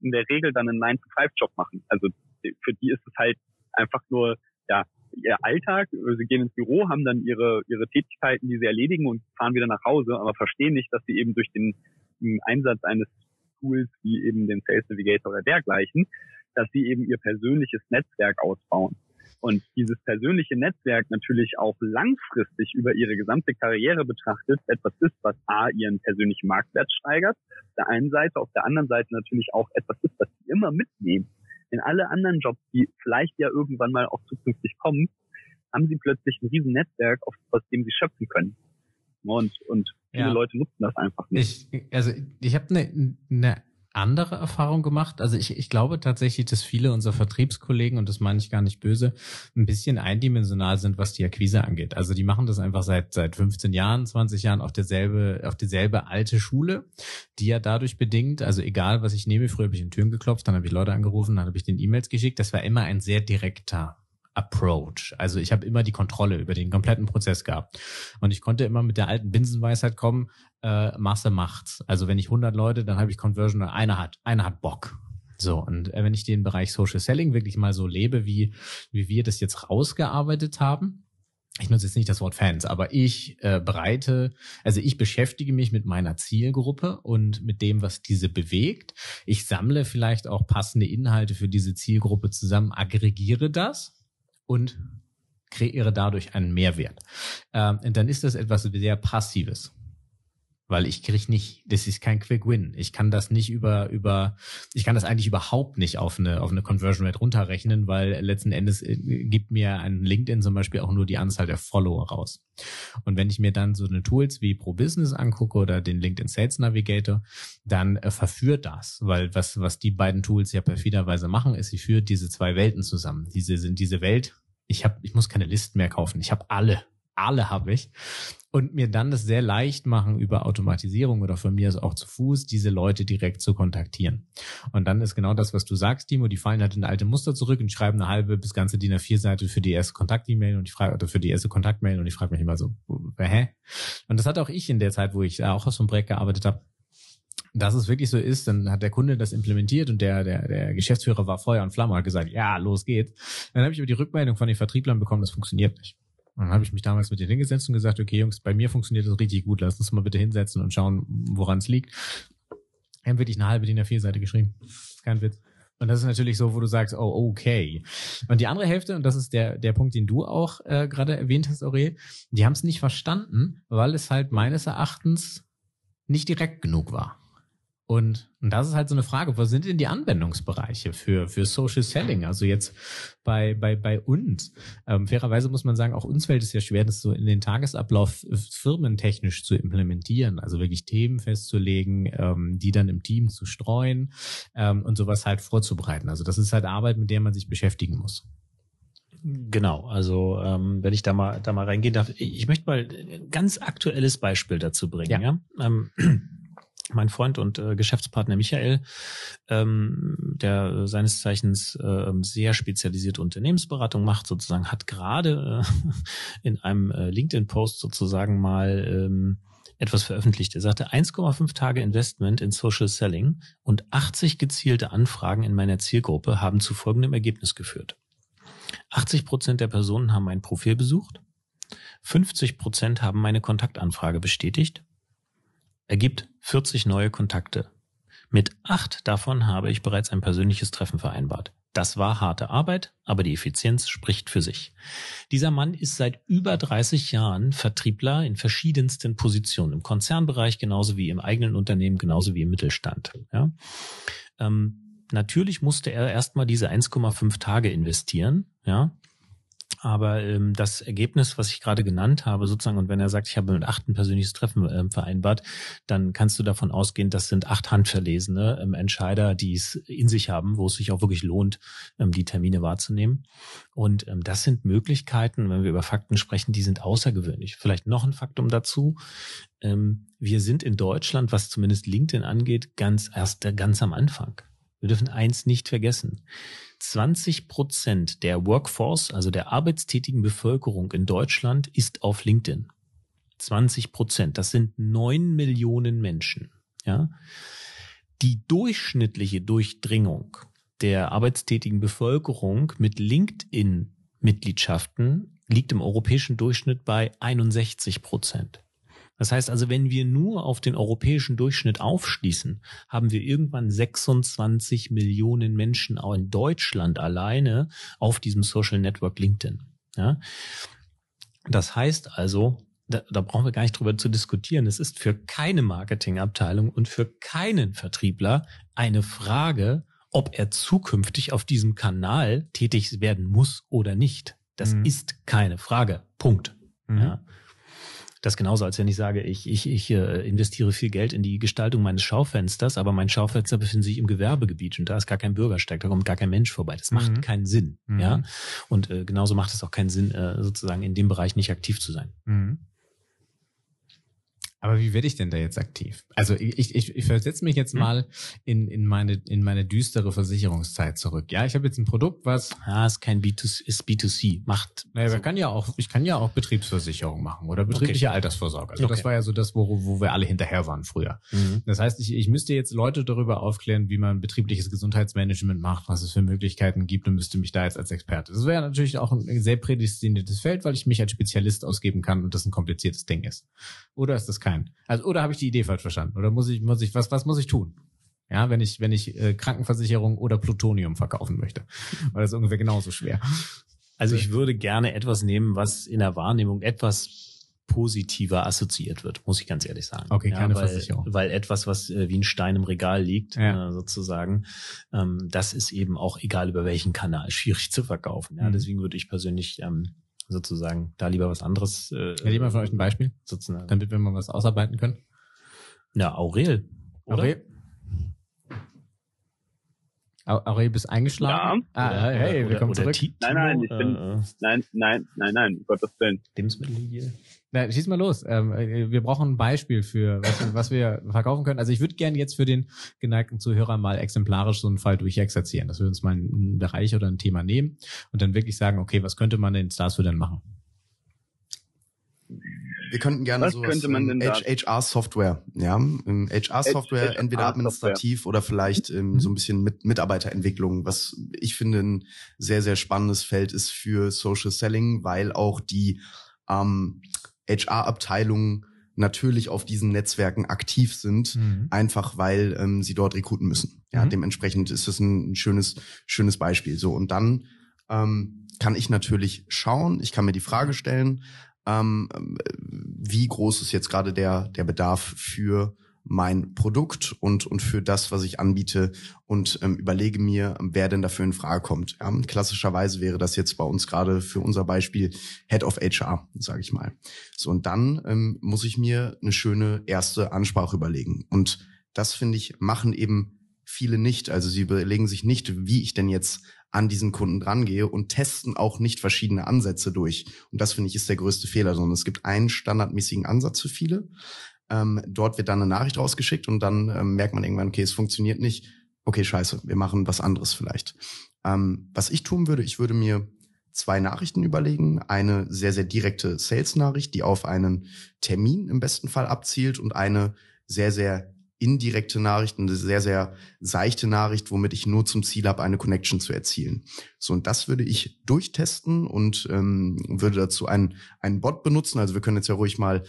in der Regel dann einen 9-to-5-Job machen. Also für die ist es halt einfach nur ja ihr Alltag. Sie gehen ins Büro, haben dann ihre ihre Tätigkeiten, die sie erledigen und fahren wieder nach Hause, aber verstehen nicht, dass sie eben durch den Einsatz eines Tools wie eben den Sales Navigator oder dergleichen, dass sie eben ihr persönliches Netzwerk ausbauen. Und dieses persönliche Netzwerk natürlich auch langfristig über ihre gesamte Karriere betrachtet etwas ist, was A, ihren persönlichen Marktwert steigert, auf der einen Seite, auf der anderen Seite natürlich auch etwas ist, was sie immer mitnehmen. In alle anderen Jobs, die vielleicht ja irgendwann mal auch zukünftig kommen, haben sie plötzlich ein riesen Netzwerk, aus dem sie schöpfen können. Und, und viele ja. Leute nutzen das einfach nicht. Ich, also ich habe eine ne andere Erfahrung gemacht. Also ich, ich glaube tatsächlich, dass viele unserer Vertriebskollegen, und das meine ich gar nicht böse, ein bisschen eindimensional sind, was die Akquise angeht. Also die machen das einfach seit, seit 15 Jahren, 20 Jahren auf derselbe, auf dieselbe alte Schule, die ja dadurch bedingt, also egal was ich nehme, früher habe ich in Türen geklopft, dann habe ich Leute angerufen, dann habe ich den E-Mails geschickt. Das war immer ein sehr direkter Approach. Also ich habe immer die Kontrolle über den kompletten Prozess gehabt. Und ich konnte immer mit der alten Binsenweisheit kommen, äh, Masse macht's. Also wenn ich 100 Leute, dann habe ich Conversion, einer hat, einer hat Bock. So, und äh, wenn ich den Bereich Social Selling wirklich mal so lebe, wie, wie wir das jetzt rausgearbeitet haben, ich nutze jetzt nicht das Wort Fans, aber ich äh, bereite, also ich beschäftige mich mit meiner Zielgruppe und mit dem, was diese bewegt. Ich sammle vielleicht auch passende Inhalte für diese Zielgruppe zusammen, aggregiere das und kreiere dadurch einen Mehrwert. Ähm, dann ist das etwas sehr Passives weil ich krieg nicht, das ist kein Quick Win. Ich kann das nicht über über, ich kann das eigentlich überhaupt nicht auf eine auf eine Conversion Rate runterrechnen, weil letzten Endes äh, gibt mir ein LinkedIn zum Beispiel auch nur die Anzahl der Follower raus. Und wenn ich mir dann so eine Tools wie Pro Business angucke oder den LinkedIn Sales Navigator, dann äh, verführt das, weil was was die beiden Tools ja perfiderweise machen, ist, sie führt diese zwei Welten zusammen. Diese sind diese Welt. Ich habe, ich muss keine Listen mehr kaufen. Ich habe alle alle habe ich. Und mir dann das sehr leicht machen, über Automatisierung oder von mir aus auch zu Fuß, diese Leute direkt zu kontaktieren. Und dann ist genau das, was du sagst, Timo, die fallen halt in alte Muster zurück und schreiben eine halbe bis ganze DIN A4-Seite für die erste Kontakt-E-Mail und ich frage, oder für die erste Kontakt-Mail und ich frage mich immer so, hä? Und das hat auch ich in der Zeit, wo ich auch aus einem Projekt gearbeitet habe, dass es wirklich so ist, dann hat der Kunde das implementiert und der, der, der Geschäftsführer war Feuer und Flamme, hat gesagt, ja, los geht's. Dann habe ich aber die Rückmeldung von den Vertrieblern bekommen, das funktioniert nicht. Und dann habe ich mich damals mit denen hingesetzt und gesagt, okay, Jungs, bei mir funktioniert das richtig gut. Lass uns mal bitte hinsetzen und schauen, woran es liegt. Wir haben wirklich eine halbe DIN A4-Seite geschrieben. Kein Witz. Und das ist natürlich so, wo du sagst, oh, okay. Und die andere Hälfte, und das ist der, der Punkt, den du auch äh, gerade erwähnt hast, Aurel, die haben es nicht verstanden, weil es halt meines Erachtens nicht direkt genug war. Und, und das ist halt so eine Frage, was sind denn die Anwendungsbereiche für, für Social Selling? Also jetzt bei, bei, bei uns. Ähm, fairerweise muss man sagen, auch uns fällt es ja schwer, das so in den Tagesablauf firmentechnisch zu implementieren. Also wirklich Themen festzulegen, ähm, die dann im Team zu streuen ähm, und sowas halt vorzubereiten. Also das ist halt Arbeit, mit der man sich beschäftigen muss. Genau, also ähm, wenn ich da mal da mal reingehen darf, ich möchte mal ein ganz aktuelles Beispiel dazu bringen. Ja. ja? Ähm, mein Freund und äh, Geschäftspartner Michael, ähm, der seines Zeichens äh, sehr spezialisierte Unternehmensberatung macht, sozusagen, hat gerade äh, (laughs) in einem äh, LinkedIn-Post sozusagen mal ähm, etwas veröffentlicht. Er sagte 1,5 Tage Investment in Social Selling und 80 gezielte Anfragen in meiner Zielgruppe haben zu folgendem Ergebnis geführt. 80 Prozent der Personen haben mein Profil besucht, 50 Prozent haben meine Kontaktanfrage bestätigt ergibt 40 neue Kontakte. Mit acht davon habe ich bereits ein persönliches Treffen vereinbart. Das war harte Arbeit, aber die Effizienz spricht für sich. Dieser Mann ist seit über 30 Jahren Vertriebler in verschiedensten Positionen, im Konzernbereich genauso wie im eigenen Unternehmen, genauso wie im Mittelstand. Ja. Ähm, natürlich musste er erstmal diese 1,5 Tage investieren, ja, aber ähm, das Ergebnis, was ich gerade genannt habe, sozusagen, und wenn er sagt, ich habe mit acht ein persönliches Treffen ähm, vereinbart, dann kannst du davon ausgehen, das sind acht handverlesene ähm, Entscheider, die es in sich haben, wo es sich auch wirklich lohnt, ähm, die Termine wahrzunehmen. Und ähm, das sind Möglichkeiten, wenn wir über Fakten sprechen, die sind außergewöhnlich. Vielleicht noch ein Faktum dazu. Ähm, wir sind in Deutschland, was zumindest LinkedIn angeht, ganz erst ganz am Anfang. Wir dürfen eins nicht vergessen. 20 Prozent der Workforce, also der arbeitstätigen Bevölkerung in Deutschland, ist auf LinkedIn. 20 Prozent. Das sind neun Millionen Menschen. Ja. Die durchschnittliche Durchdringung der arbeitstätigen Bevölkerung mit LinkedIn-Mitgliedschaften liegt im europäischen Durchschnitt bei 61 Prozent. Das heißt also, wenn wir nur auf den europäischen Durchschnitt aufschließen, haben wir irgendwann 26 Millionen Menschen auch in Deutschland alleine auf diesem Social Network LinkedIn. Ja? Das heißt also, da, da brauchen wir gar nicht drüber zu diskutieren. Es ist für keine Marketingabteilung und für keinen Vertriebler eine Frage, ob er zukünftig auf diesem Kanal tätig werden muss oder nicht. Das mhm. ist keine Frage. Punkt. Mhm. Ja. Das genauso, als wenn ich sage, ich, ich, ich äh, investiere viel Geld in die Gestaltung meines Schaufensters, aber mein Schaufenster befindet sich im Gewerbegebiet und da ist gar kein Bürgersteig, da kommt gar kein Mensch vorbei. Das macht mhm. keinen Sinn. Mhm. Ja. Und äh, genauso macht es auch keinen Sinn, äh, sozusagen in dem Bereich nicht aktiv zu sein. Mhm. Aber wie werde ich denn da jetzt aktiv? Also ich, ich, ich versetze mich jetzt hm. mal in, in, meine, in meine düstere Versicherungszeit zurück. Ja, ich habe jetzt ein Produkt, was. Ah, ist kein B2C, ist B2C. Macht. Naja, so. kann ja auch, ich kann ja auch Betriebsversicherung machen oder betriebliche okay. Altersvorsorge. Also okay. das war ja so das, wo, wo wir alle hinterher waren früher. Mhm. Das heißt, ich, ich müsste jetzt Leute darüber aufklären, wie man betriebliches Gesundheitsmanagement macht, was es für Möglichkeiten gibt und müsste mich da jetzt als Experte. Das wäre natürlich auch ein sehr prädestiniertes Feld, weil ich mich als Spezialist ausgeben kann und das ein kompliziertes Ding ist. Oder ist das kein? Also, oder habe ich die Idee falsch verstanden? Oder muss ich, muss ich, was, was muss ich tun? Ja, wenn ich, wenn ich äh, Krankenversicherung oder Plutonium verkaufen möchte. Weil das ist ungefähr genauso schwer. Also ich würde gerne etwas nehmen, was in der Wahrnehmung etwas positiver assoziiert wird, muss ich ganz ehrlich sagen. Okay, keine ja, weil, Versicherung. Weil etwas, was äh, wie ein Stein im Regal liegt, ja. äh, sozusagen, ähm, das ist eben auch egal über welchen Kanal schwierig zu verkaufen. Ja, mhm. deswegen würde ich persönlich ähm, sozusagen da lieber was anderes. Äh, ja, lieber von euch ein Beispiel, sozusagen. damit wir mal was ausarbeiten können. Na, Aurel. Oder? Aurel. Aurel, bist eingeschlafen? Ja. Ah, hey, oder, willkommen zurück. Nein, nein, ich bin, äh, nein, nein, nein, nein, Gottes Willen. Lebensmittelhygiene. Na, schieß mal los. Ähm, äh, wir brauchen ein Beispiel für, was, was wir verkaufen können. Also ich würde gerne jetzt für den geneigten Zuhörer mal exemplarisch so einen Fall durchexerzieren, dass wir uns mal einen Bereich oder ein Thema nehmen und dann wirklich sagen, okay, was könnte man in Stars für denn machen? Wir könnten gerne Was so HR-Software, ja, HR-Software, entweder administrativ oder vielleicht ähm, so ein bisschen mit Mitarbeiterentwicklung, was ich finde ein sehr, sehr spannendes Feld ist für Social Selling, weil auch die ähm, HR-Abteilungen natürlich auf diesen Netzwerken aktiv sind, mhm. einfach weil ähm, sie dort rekruten müssen. Ja, mhm. dementsprechend ist es ein, ein schönes, schönes Beispiel. So und dann ähm, kann ich natürlich schauen, ich kann mir die Frage stellen, ähm, wie groß ist jetzt gerade der der Bedarf für mein Produkt und, und für das, was ich anbiete und ähm, überlege mir, wer denn dafür in Frage kommt. Ja, klassischerweise wäre das jetzt bei uns gerade für unser Beispiel Head of HR, sage ich mal. So, und dann ähm, muss ich mir eine schöne erste Ansprache überlegen. Und das, finde ich, machen eben viele nicht. Also sie überlegen sich nicht, wie ich denn jetzt an diesen Kunden drangehe und testen auch nicht verschiedene Ansätze durch. Und das finde ich ist der größte Fehler, sondern es gibt einen standardmäßigen Ansatz für viele. Ähm, dort wird dann eine Nachricht rausgeschickt und dann ähm, merkt man irgendwann, okay, es funktioniert nicht. Okay, scheiße, wir machen was anderes vielleicht. Ähm, was ich tun würde, ich würde mir zwei Nachrichten überlegen. Eine sehr, sehr direkte Sales-Nachricht, die auf einen Termin im besten Fall abzielt und eine sehr, sehr indirekte Nachricht, eine sehr, sehr seichte Nachricht, womit ich nur zum Ziel habe, eine Connection zu erzielen. So, und das würde ich durchtesten und ähm, würde dazu einen, einen Bot benutzen. Also wir können jetzt ja ruhig mal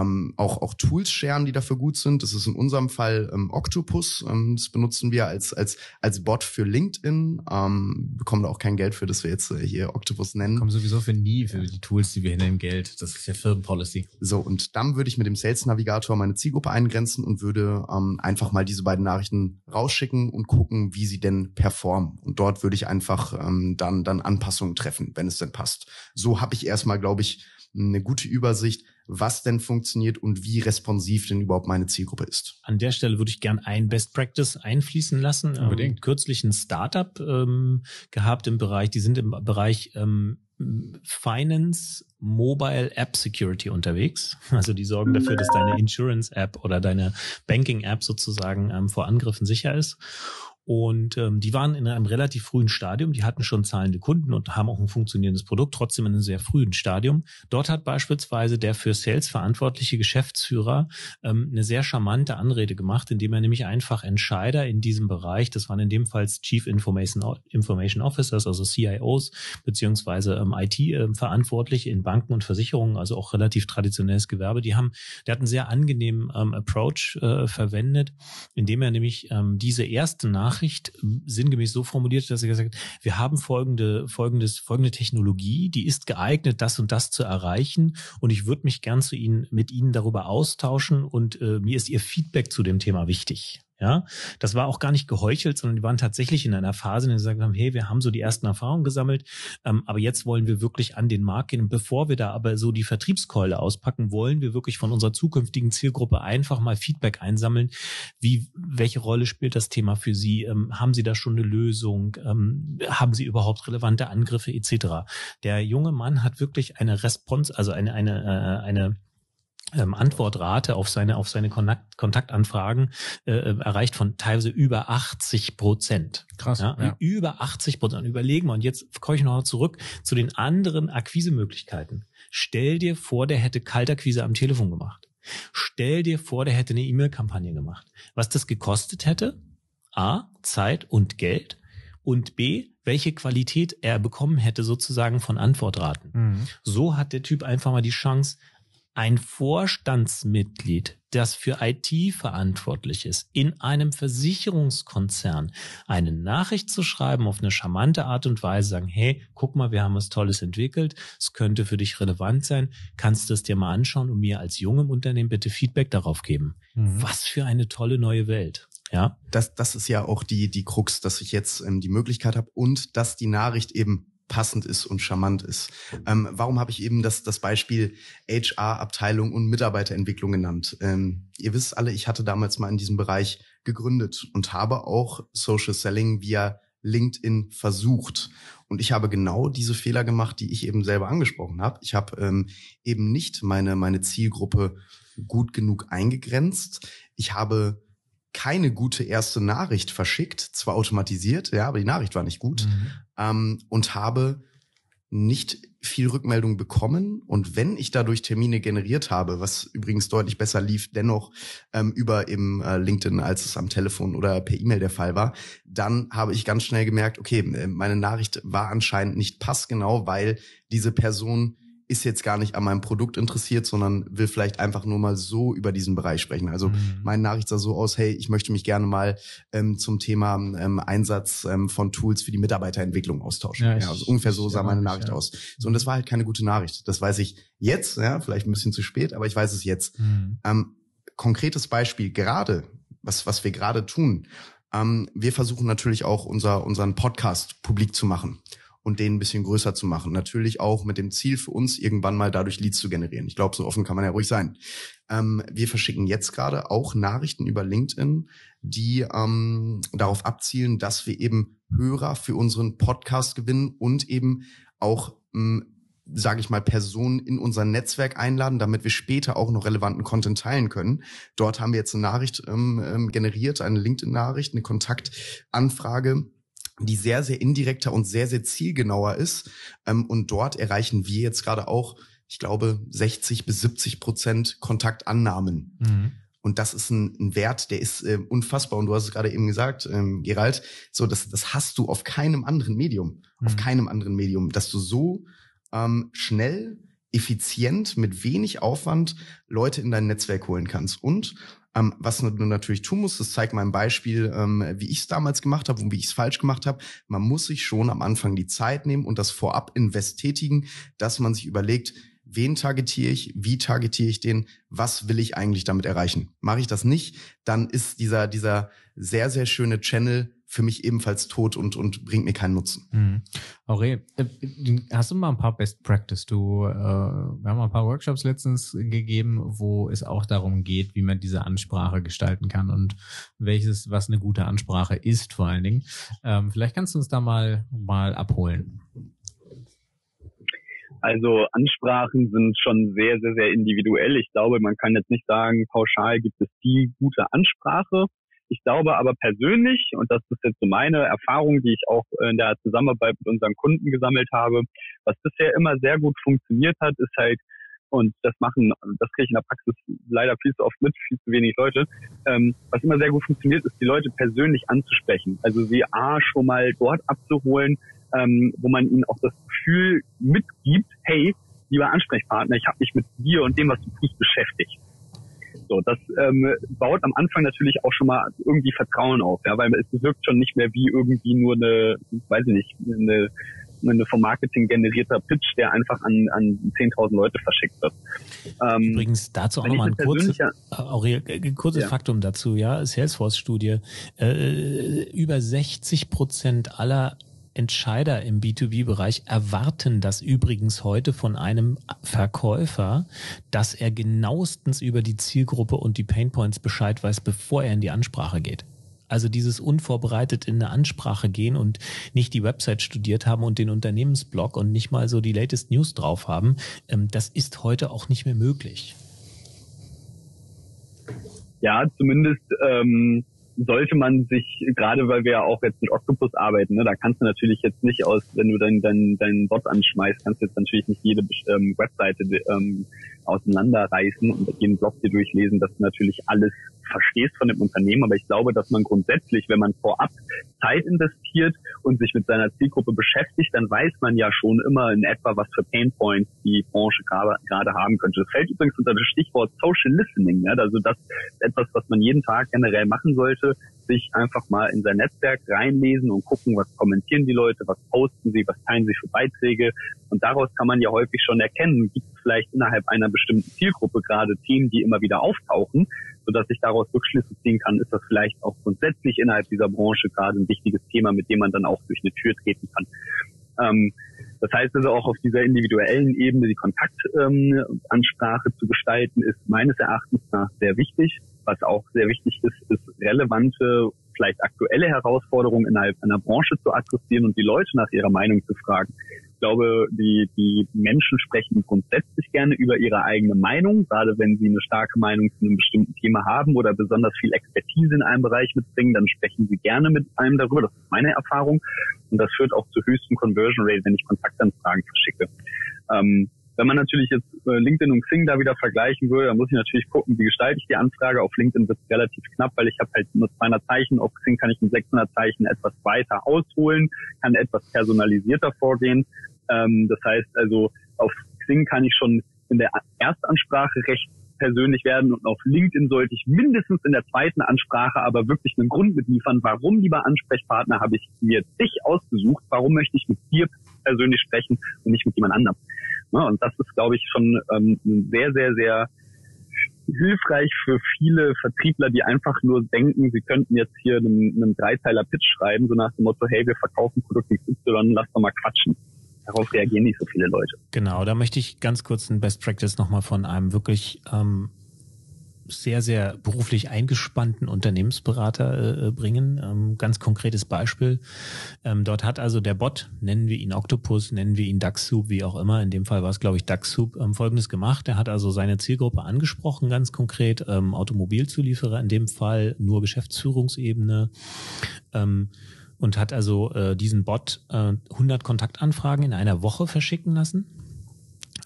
ähm, auch, auch Tools scheren, die dafür gut sind. Das ist in unserem Fall ähm, Octopus. Ähm, das benutzen wir als, als, als Bot für LinkedIn. Ähm, bekommen da auch kein Geld für, dass wir jetzt äh, hier Octopus nennen. Kommen sowieso für nie für die Tools, die wir hier nennen, Geld. Das ist ja Firmenpolicy. So, und dann würde ich mit dem Sales Navigator meine Zielgruppe eingrenzen und würde ähm, einfach mal diese beiden Nachrichten rausschicken und gucken, wie sie denn performen. Und dort würde ich einfach ähm, dann, dann Anpassungen treffen, wenn es denn passt. So habe ich erstmal, glaube ich, eine gute Übersicht, was denn funktioniert und wie responsiv denn überhaupt meine Zielgruppe ist. An der Stelle würde ich gern ein Best Practice einfließen lassen. Ähm, Unbedingt. Ähm, kürzlich ein Startup ähm, gehabt im Bereich, die sind im Bereich ähm, Finance Mobile App Security unterwegs. (laughs) Also die sorgen dafür, dass deine Insurance App oder deine Banking App sozusagen ähm, vor Angriffen sicher ist. Und ähm, die waren in einem relativ frühen Stadium, die hatten schon zahlende Kunden und haben auch ein funktionierendes Produkt, trotzdem in einem sehr frühen Stadium. Dort hat beispielsweise der für Sales verantwortliche Geschäftsführer ähm, eine sehr charmante Anrede gemacht, indem er nämlich einfach Entscheider in diesem Bereich, das waren in dem Fall Chief Information, Information Officers, also CIOs, beziehungsweise ähm, IT-Verantwortliche ähm, in Banken und Versicherungen, also auch relativ traditionelles Gewerbe, die haben, der hat einen sehr angenehmen ähm, Approach äh, verwendet, indem er nämlich ähm, diese erste Nachricht Nachricht sinngemäß so formuliert, dass er gesagt hat, wir haben folgende, folgendes, folgende Technologie, die ist geeignet, das und das zu erreichen. Und ich würde mich gern zu Ihnen, mit Ihnen darüber austauschen und äh, mir ist Ihr Feedback zu dem Thema wichtig. Ja, das war auch gar nicht geheuchelt, sondern die waren tatsächlich in einer Phase, in der sie gesagt haben, hey, wir haben so die ersten Erfahrungen gesammelt, ähm, aber jetzt wollen wir wirklich an den Markt gehen. Und bevor wir da aber so die Vertriebskeule auspacken, wollen wir wirklich von unserer zukünftigen Zielgruppe einfach mal Feedback einsammeln. Wie, welche Rolle spielt das Thema für Sie? Ähm, haben Sie da schon eine Lösung? Ähm, haben Sie überhaupt relevante Angriffe etc.? Der junge Mann hat wirklich eine Response, also eine, eine, äh, eine ähm, Antwortrate auf seine auf seine Kontakt, Kontaktanfragen äh, äh erreicht von teilweise über 80 Prozent. Krass. Ja, ja. Über 80 Prozent. Überlegen wir und jetzt komme ich noch zurück zu den anderen Akquisemöglichkeiten. Stell dir vor, der hätte Kaltakquise am Telefon gemacht. Stell dir vor, der hätte eine E-Mail-Kampagne gemacht. Was das gekostet hätte? A, Zeit und Geld. Und B, welche Qualität er bekommen hätte sozusagen von Antwortraten. Mhm. So hat der Typ einfach mal die Chance, ein Vorstandsmitglied, das für IT verantwortlich ist, in einem Versicherungskonzern eine Nachricht zu schreiben auf eine charmante Art und Weise, sagen, hey, guck mal, wir haben was Tolles entwickelt, es könnte für dich relevant sein, kannst du es dir mal anschauen und mir als jungem Unternehmen bitte Feedback darauf geben. Mhm. Was für eine tolle neue Welt. Ja. Das, das ist ja auch die, die Krux, dass ich jetzt ähm, die Möglichkeit habe und dass die Nachricht eben passend ist und charmant ist. Ähm, warum habe ich eben das, das Beispiel HR-Abteilung und Mitarbeiterentwicklung genannt? Ähm, ihr wisst alle, ich hatte damals mal in diesem Bereich gegründet und habe auch Social Selling via LinkedIn versucht. Und ich habe genau diese Fehler gemacht, die ich eben selber angesprochen habe. Ich habe ähm, eben nicht meine, meine Zielgruppe gut genug eingegrenzt. Ich habe keine gute erste Nachricht verschickt, zwar automatisiert, ja, aber die Nachricht war nicht gut mhm. Ähm, und habe nicht viel Rückmeldung bekommen. Und wenn ich dadurch Termine generiert habe, was übrigens deutlich besser lief, dennoch ähm, über eben äh, LinkedIn, als es am Telefon oder per E-Mail der Fall war, dann habe ich ganz schnell gemerkt, okay, äh, meine Nachricht war anscheinend nicht passgenau, weil diese Person ist jetzt gar nicht an meinem Produkt interessiert, sondern will vielleicht einfach nur mal so über diesen Bereich sprechen. Also mhm. meine Nachricht sah so aus, hey, ich möchte mich gerne mal ähm, zum Thema ähm, Einsatz ähm, von Tools für die Mitarbeiterentwicklung austauschen. Ja, ja also ungefähr so sah meine Nachricht ja. aus. So, und das war halt keine gute Nachricht. Das weiß ich jetzt, ja, vielleicht ein bisschen zu spät, aber ich weiß es jetzt. Mhm. Ähm, konkretes Beispiel, gerade, was, was wir gerade tun, ähm, wir versuchen natürlich auch unser, unseren Podcast publik zu machen und den ein bisschen größer zu machen. Natürlich auch mit dem Ziel für uns, irgendwann mal dadurch Leads zu generieren. Ich glaube, so offen kann man ja ruhig sein. Ähm, wir verschicken jetzt gerade auch Nachrichten über LinkedIn, die ähm, darauf abzielen, dass wir eben Hörer für unseren Podcast gewinnen und eben auch ähm, sage ich mal, Personen in unser Netzwerk einladen, damit wir später auch noch relevanten Content teilen können. Dort haben wir jetzt eine Nachricht ähm, ähm generiert, eine LinkedIn-Nachricht, eine Kontaktanfrage die sehr, sehr indirekter und sehr, sehr zielgenauer ist. Ähm, und dort erreichen wir jetzt gerade auch, ich glaube, 60 bis 70 Prozent Kontaktannahmen. Mhm. Und das ist ein, ein, Wert, der ist äh, unfassbar. Und du hast es gerade eben gesagt, ähm, Gerald, so das, das hast du auf keinem anderen Medium, mhm. auf keinem anderen Medium, dass du so ähm, schnell, effizient, mit wenig Aufwand Leute in dein Netzwerk holen kannst. Und ähm, was du natürlich tun musst, das zeigt mal ein Beispiel, ähm, wie ich es damals gemacht habe und wie ich es falsch gemacht habe. Man muss sich schon am Anfang die Zeit nehmen und das vorab invest tätigen, dass man sich überlegt, wen targetiere ich, wie targetiere ich den, was will ich eigentlich damit erreichen. Mache ich das nicht, dann ist dieser, dieser sehr, sehr schöne Channel für mich ebenfalls tot und, und bringt mir keinen Nutzen. Mhm. Aurel, äh, hast du mal ein paar Best Practice? Du, äh, wir haben ein paar Workshops letztens gegeben, wo es auch darum geht, wie man diese Ansprache gestalten kann und welches, was eine gute Ansprache ist, vor allen Dingen. Ähm, vielleicht kannst du uns da mal, mal abholen. Also Ansprachen sind schon sehr, sehr, sehr individuell. Ich glaube, man kann jetzt nicht sagen, pauschal gibt es die gute Ansprache. Ich glaube aber persönlich, und das ist jetzt so meine Erfahrung, die ich auch in der Zusammenarbeit mit unseren Kunden gesammelt habe, was bisher immer sehr gut funktioniert hat, ist halt, und das machen, das kriege ich in der Praxis leider viel zu oft mit, viel zu wenig Leute, ähm, was immer sehr gut funktioniert, ist, die Leute persönlich anzusprechen. Also sie A schon mal dort abzuholen, ähm, wo man ihnen auch das Gefühl mitgibt, hey, lieber Ansprechpartner, ich habe mich mit dir und dem, was du tust, beschäftigt. So, das ähm, baut am Anfang natürlich auch schon mal irgendwie Vertrauen auf, ja, weil es wirkt schon nicht mehr wie irgendwie nur eine, weiß ich nicht, eine eine vom Marketing generierter Pitch, der einfach an, an 10.000 Leute verschickt wird. Ähm, Übrigens dazu auch nochmal ein kurzes, Aurel, ein kurzes ja. Faktum dazu, ja, Salesforce-Studie, äh, über 60 Prozent aller Entscheider im B2B-Bereich erwarten das übrigens heute von einem Verkäufer, dass er genauestens über die Zielgruppe und die Painpoints Bescheid weiß, bevor er in die Ansprache geht. Also dieses unvorbereitet in eine Ansprache gehen und nicht die Website studiert haben und den Unternehmensblog und nicht mal so die latest News drauf haben, ähm, das ist heute auch nicht mehr möglich. ja, zumindest ähm, sollte man sich, gerade weil wir ja auch jetzt mit Octopus arbeiten, ne, da kannst du natürlich jetzt nicht aus, wenn du deinen dein, dein Bot anschmeißt, kannst du jetzt natürlich nicht jede ähm, Webseite ähm, auseinanderreißen und jeden Blog dir durchlesen, dass du natürlich alles verstehst von dem Unternehmen. Aber ich glaube, dass man grundsätzlich, wenn man vorab Zeit investiert und sich mit seiner Zielgruppe beschäftigt, dann weiß man ja schon immer in etwa, was für Painpoints die Branche gerade haben könnte. Das fällt übrigens unter das Stichwort Social Listening. Ja? Also das ist etwas, was man jeden Tag generell machen sollte, sich einfach mal in sein Netzwerk reinlesen und gucken, was kommentieren die Leute, was posten sie, was teilen sie für Beiträge. Und daraus kann man ja häufig schon erkennen, gibt es vielleicht innerhalb einer bestimmten Zielgruppe gerade Themen, die immer wieder auftauchen, sodass ich daraus Rückschlüsse ziehen kann, ist das vielleicht auch grundsätzlich innerhalb dieser Branche gerade ein wichtiges Thema, mit dem man dann auch durch eine Tür treten kann. Ähm, das heißt also auch auf dieser individuellen Ebene die Kontaktansprache ähm, zu gestalten, ist meines Erachtens nach sehr wichtig. Was auch sehr wichtig ist, ist relevante, vielleicht aktuelle Herausforderungen innerhalb einer Branche zu adressieren und die Leute nach ihrer Meinung zu fragen. Ich glaube, die, die Menschen sprechen grundsätzlich gerne über ihre eigene Meinung, gerade wenn sie eine starke Meinung zu einem bestimmten Thema haben oder besonders viel Expertise in einem Bereich mitbringen, dann sprechen sie gerne mit einem darüber. Das ist meine Erfahrung. Und das führt auch zur höchsten Conversion Rate, wenn ich Kontaktanfragen verschicke. Ähm, wenn man natürlich jetzt äh, LinkedIn und Xing da wieder vergleichen würde, dann muss ich natürlich gucken, wie gestalte ich die Anfrage. Auf LinkedIn wird es relativ knapp, weil ich habe halt nur 200 Zeichen. Auf Xing kann ich mit 600 Zeichen etwas weiter ausholen, kann etwas personalisierter vorgehen. Ähm, das heißt also, auf Xing kann ich schon in der Erstansprache recht persönlich werden und auf LinkedIn sollte ich mindestens in der zweiten Ansprache aber wirklich einen Grund mitliefern, warum, lieber Ansprechpartner, habe ich mir dich ausgesucht, warum möchte ich mit dir persönlich sprechen und nicht mit jemand anderem. Ja, und das ist, glaube ich, schon ähm, sehr, sehr, sehr hilfreich für viele Vertriebler, die einfach nur denken, sie könnten jetzt hier einen, einen Dreiteiler Pitch schreiben, so nach dem Motto, hey, wir verkaufen Produkt XY, lass doch mal quatschen. Darauf reagieren nicht so viele Leute. Genau, da möchte ich ganz kurz ein Best Practice nochmal von einem wirklich ähm, sehr, sehr beruflich eingespannten Unternehmensberater äh, äh, bringen. Ähm, ganz konkretes Beispiel. Ähm, dort hat also der Bot, nennen wir ihn Octopus, nennen wir ihn DuckSoup, wie auch immer. In dem Fall war es, glaube ich, DuckSoup, ähm, folgendes gemacht. Er hat also seine Zielgruppe angesprochen, ganz konkret, ähm, Automobilzulieferer, in dem Fall nur Geschäftsführungsebene. Ähm, und hat also äh, diesen Bot äh, 100 Kontaktanfragen in einer Woche verschicken lassen.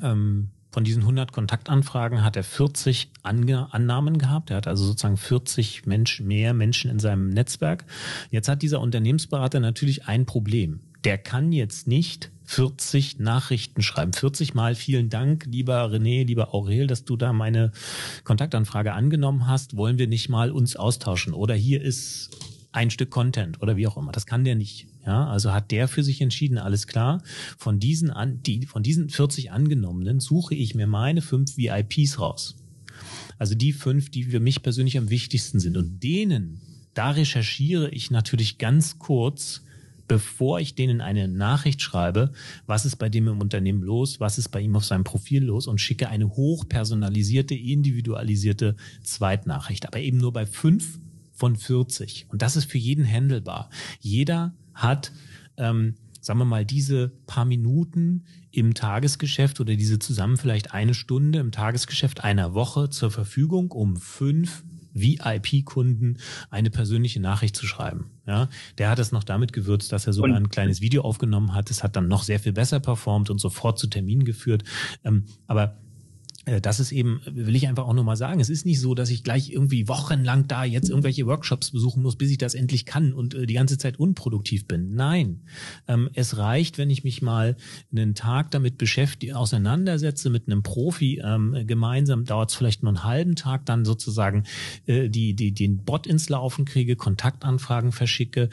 Ähm, von diesen 100 Kontaktanfragen hat er 40 Ange Annahmen gehabt. Er hat also sozusagen 40 Mensch, mehr Menschen in seinem Netzwerk. Jetzt hat dieser Unternehmensberater natürlich ein Problem. Der kann jetzt nicht 40 Nachrichten schreiben. 40 Mal vielen Dank, lieber René, lieber Aurel, dass du da meine Kontaktanfrage angenommen hast. Wollen wir nicht mal uns austauschen? Oder hier ist ein Stück Content oder wie auch immer. Das kann der nicht. Ja, also hat der für sich entschieden, alles klar. Von diesen an, die, von diesen 40 angenommenen suche ich mir meine fünf VIPs raus. Also die fünf, die für mich persönlich am wichtigsten sind. Und denen, da recherchiere ich natürlich ganz kurz, bevor ich denen eine Nachricht schreibe, was ist bei dem im Unternehmen los, was ist bei ihm auf seinem Profil los und schicke eine hochpersonalisierte, individualisierte Zweitnachricht. Aber eben nur bei fünf von 40. Und das ist für jeden handelbar. Jeder hat, ähm, sagen wir mal, diese paar Minuten im Tagesgeschäft oder diese zusammen vielleicht eine Stunde im Tagesgeschäft einer Woche zur Verfügung, um fünf VIP-Kunden eine persönliche Nachricht zu schreiben. Ja, der hat es noch damit gewürzt, dass er sogar ein kleines Video aufgenommen hat. Es hat dann noch sehr viel besser performt und sofort zu Terminen geführt. Ähm, aber das ist eben, will ich einfach auch nur mal sagen, es ist nicht so, dass ich gleich irgendwie wochenlang da jetzt irgendwelche Workshops besuchen muss, bis ich das endlich kann und äh, die ganze Zeit unproduktiv bin. Nein, ähm, es reicht, wenn ich mich mal einen Tag damit beschäftige, auseinandersetze mit einem Profi ähm, gemeinsam, dauert es vielleicht nur einen halben Tag, dann sozusagen äh, die, die, den Bot ins Laufen kriege, Kontaktanfragen verschicke,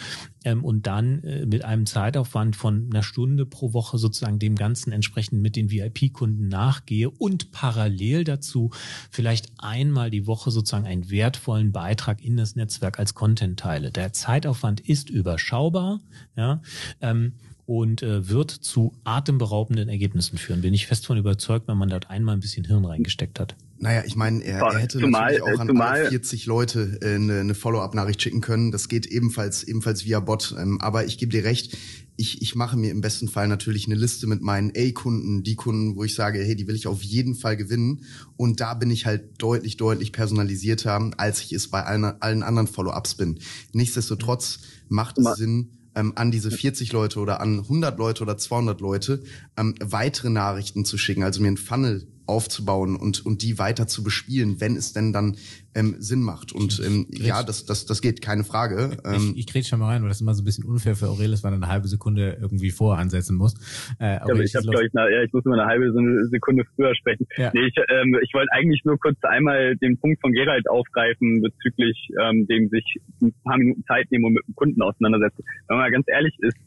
ähm, und dann äh, mit einem Zeitaufwand von einer Stunde pro Woche sozusagen dem Ganzen entsprechend mit den VIP-Kunden nachgehe und parallel dazu vielleicht einmal die Woche sozusagen einen wertvollen Beitrag in das Netzwerk als Content teile. Der Zeitaufwand ist überschaubar, ja, ähm, und äh, wird zu atemberaubenden Ergebnissen führen. Bin ich fest von überzeugt, wenn man dort einmal ein bisschen Hirn reingesteckt hat. Naja, ich meine, er, er hätte zumal, natürlich auch an zumal, alle 40 Leute äh, eine, eine Follow-up-Nachricht schicken können. Das geht ebenfalls ebenfalls via Bot. Ähm, aber ich gebe dir recht, ich, ich mache mir im besten Fall natürlich eine Liste mit meinen A-Kunden, die Kunden, wo ich sage, hey, die will ich auf jeden Fall gewinnen. Und da bin ich halt deutlich, deutlich personalisierter, als ich es bei allen, allen anderen Follow-ups bin. Nichtsdestotrotz macht es Sinn, ähm, an diese 40 Leute oder an 100 Leute oder 200 Leute ähm, weitere Nachrichten zu schicken, also mir einen Funnel aufzubauen und, und die weiter zu bespielen, wenn es denn dann ähm, Sinn macht. Und ähm, ja, das, das, das geht, keine Frage. Ähm, ich, ich kriege schon mal rein, weil das immer so ein bisschen unfair für Aurelius, weil er eine halbe Sekunde irgendwie voransetzen muss. Äh, ja, ich habe, glaube ich, na, ja, ich muss immer eine halbe Sekunde früher sprechen. Ja. Nee, ich, ähm, ich wollte eigentlich nur kurz einmal den Punkt von Gerald aufgreifen bezüglich ähm, dem sich ein paar Minuten Zeit nehmen und mit dem Kunden auseinandersetzen. Wenn man mal ganz ehrlich ist,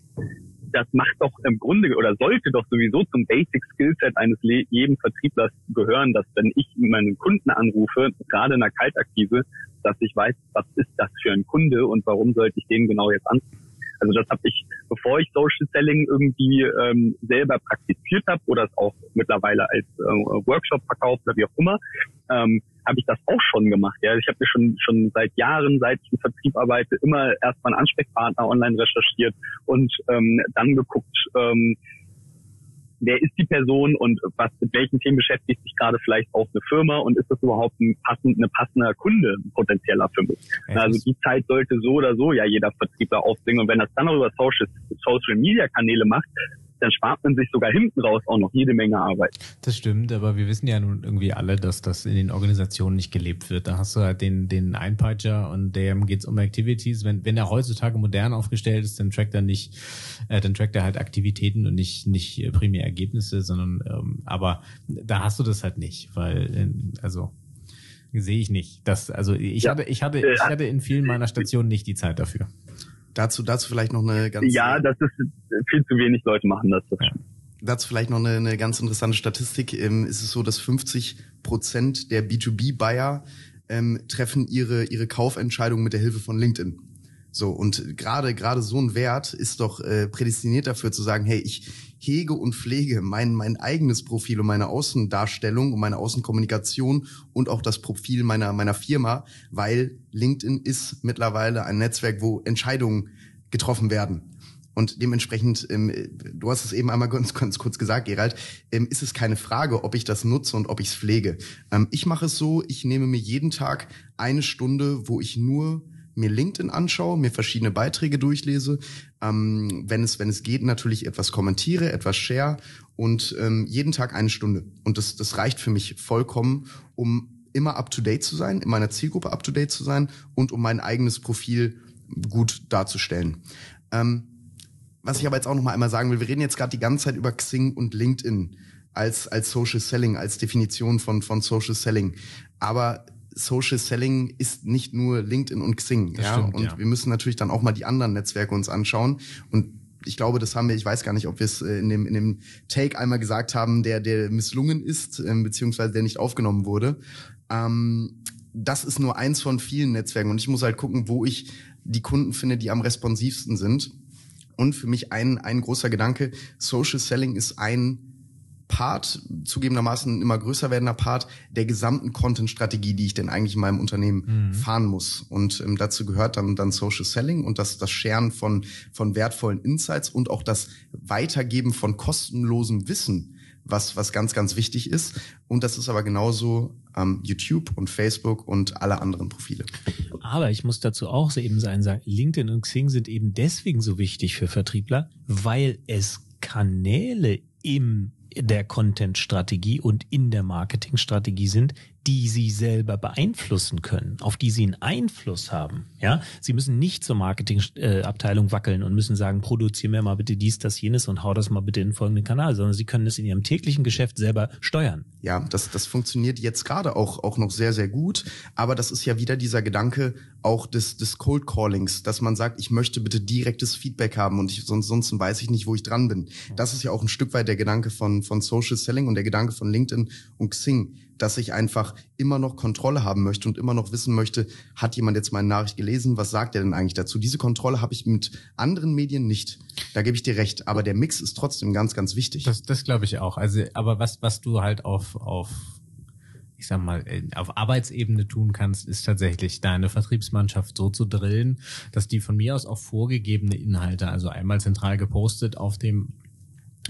das macht doch im Grunde oder sollte doch sowieso zum Basic Skillset eines jeden Vertrieblers gehören, dass wenn ich meinen Kunden anrufe, gerade in der Kaltakquise, dass ich weiß, was ist das für ein Kunde und warum sollte ich den genau jetzt anrufen. Also das habe ich, bevor ich Social Selling irgendwie ähm, selber praktiziert habe oder es auch mittlerweile als äh, Workshop verkauft oder wie auch immer, ähm, habe ich das auch schon gemacht. Ja, ich habe mir schon schon seit Jahren, seit ich im Vertrieb arbeite, immer erstmal einen Ansprechpartner online recherchiert und ähm, dann geguckt, ähm, wer ist die Person und was mit welchen Themen beschäftigt sich gerade vielleicht auch eine Firma und ist das überhaupt ein passend, eine passender Kunde potenzieller für mich. Ja, also die Zeit sollte so oder so ja jeder Vertriebler aufbringen und wenn das dann noch über Social, Social Media Kanäle macht, dann spart man sich sogar hinten raus auch noch jede Menge Arbeit. Das stimmt, aber wir wissen ja nun irgendwie alle, dass das in den Organisationen nicht gelebt wird. Da hast du halt den, den Einpeitscher und dem geht's um Activities. Wenn, wenn er heutzutage modern aufgestellt ist, dann trackt er nicht, äh, dann trackt er halt Aktivitäten und nicht, nicht primär Ergebnisse, sondern ähm, aber da hast du das halt nicht, weil, äh, also sehe ich nicht. Das, also ich ja. hatte, ich hatte, ich hatte in vielen meiner Stationen nicht die Zeit dafür. Dazu, dazu vielleicht noch eine ganz. Ja, das ist viel zu wenig Leute machen das. ja. Dazu vielleicht noch eine, eine ganz interessante Statistik. Ähm, ist es so, dass 50 Prozent der B2B-Buyer ähm, treffen ihre, ihre Kaufentscheidung mit der Hilfe von LinkedIn. So, und gerade gerade so ein Wert ist doch äh, prädestiniert dafür zu sagen, hey, ich hege und pflege mein, mein eigenes Profil und meine Außendarstellung und meine Außenkommunikation und auch das Profil meiner, meiner Firma, weil LinkedIn ist mittlerweile ein Netzwerk, wo Entscheidungen getroffen werden. Und dementsprechend, ähm, du hast es eben einmal (laughs) ganz, ganz kurz gesagt, Gerald, ähm, ist es keine Frage, ob ich das nutze und ob ich es pflege. Ähm, ich mache es so, ich nehme mir jeden Tag eine Stunde, wo ich nur mir LinkedIn anschaue, mir verschiedene Beiträge durchlese, ähm, wenn es wenn es geht natürlich etwas kommentiere, etwas share und ähm, jeden Tag eine Stunde und das das reicht für mich vollkommen, um immer up to date zu sein, in meiner Zielgruppe up to date zu sein und um mein eigenes Profil gut darzustellen. Ähm, was ich aber jetzt auch noch mal einmal sagen will, wir reden jetzt gerade die ganze Zeit über Xing und LinkedIn als als Social Selling, als Definition von von Social Selling, aber Social Selling ist nicht nur LinkedIn und Xing. Das ja? Stimmt, und ja. wir müssen natürlich dann auch mal die anderen Netzwerke uns anschauen. Und ich glaube, das haben wir, ich weiß gar nicht, ob wir es äh, in dem, in dem Take einmal gesagt haben, der, der misslungen ist, ähm, beziehungsweise der nicht aufgenommen wurde. Ähm, das ist nur eins von vielen Netzwerken. Und ich muss halt gucken, wo ich die Kunden finde, die am responsivsten sind. Und für mich ein, ein großer Gedanke, Social Selling ist ein Part, zugegebenermaßen immer größer werdender Part der gesamten Content-Strategie, die ich denn eigentlich in meinem Unternehmen mhm. fahren muss. Und ähm, dazu gehört dann, dann Social Selling und das, das Scheren von, von wertvollen Insights und auch das Weitergeben von kostenlosem Wissen, was, was ganz, ganz wichtig ist. Und das ist aber genauso ähm, YouTube und Facebook und alle anderen Profile. Aber ich muss dazu auch eben sagen, LinkedIn und Xing sind eben deswegen so wichtig für Vertriebler, weil es Kanäle im der Content-Strategie und in der Marketing-Strategie sind, die sie selber beeinflussen können, auf die sie einen Einfluss haben. Ja, sie müssen nicht zur Marketingabteilung wackeln und müssen sagen, produziere mir mal bitte dies, das, jenes und hau das mal bitte in den folgenden Kanal, sondern sie können es in ihrem täglichen Geschäft selber steuern. Ja, das, das funktioniert jetzt gerade auch, auch noch sehr, sehr gut. Aber das ist ja wieder dieser Gedanke auch des, des Cold Callings, dass man sagt, ich möchte bitte direktes Feedback haben und ich, sonst, sonst weiß ich nicht, wo ich dran bin. Das ist ja auch ein Stück weit der Gedanke von, von Social Selling und der Gedanke von LinkedIn und Xing dass ich einfach immer noch Kontrolle haben möchte und immer noch wissen möchte, hat jemand jetzt meine Nachricht gelesen, was sagt er denn eigentlich dazu? Diese Kontrolle habe ich mit anderen Medien nicht. Da gebe ich dir recht, aber der Mix ist trotzdem ganz, ganz wichtig. Das, das glaube ich auch. Also, aber was, was du halt auf, auf ich sag mal, auf Arbeitsebene tun kannst, ist tatsächlich deine Vertriebsmannschaft so zu drillen, dass die von mir aus auch vorgegebene Inhalte, also einmal zentral gepostet auf dem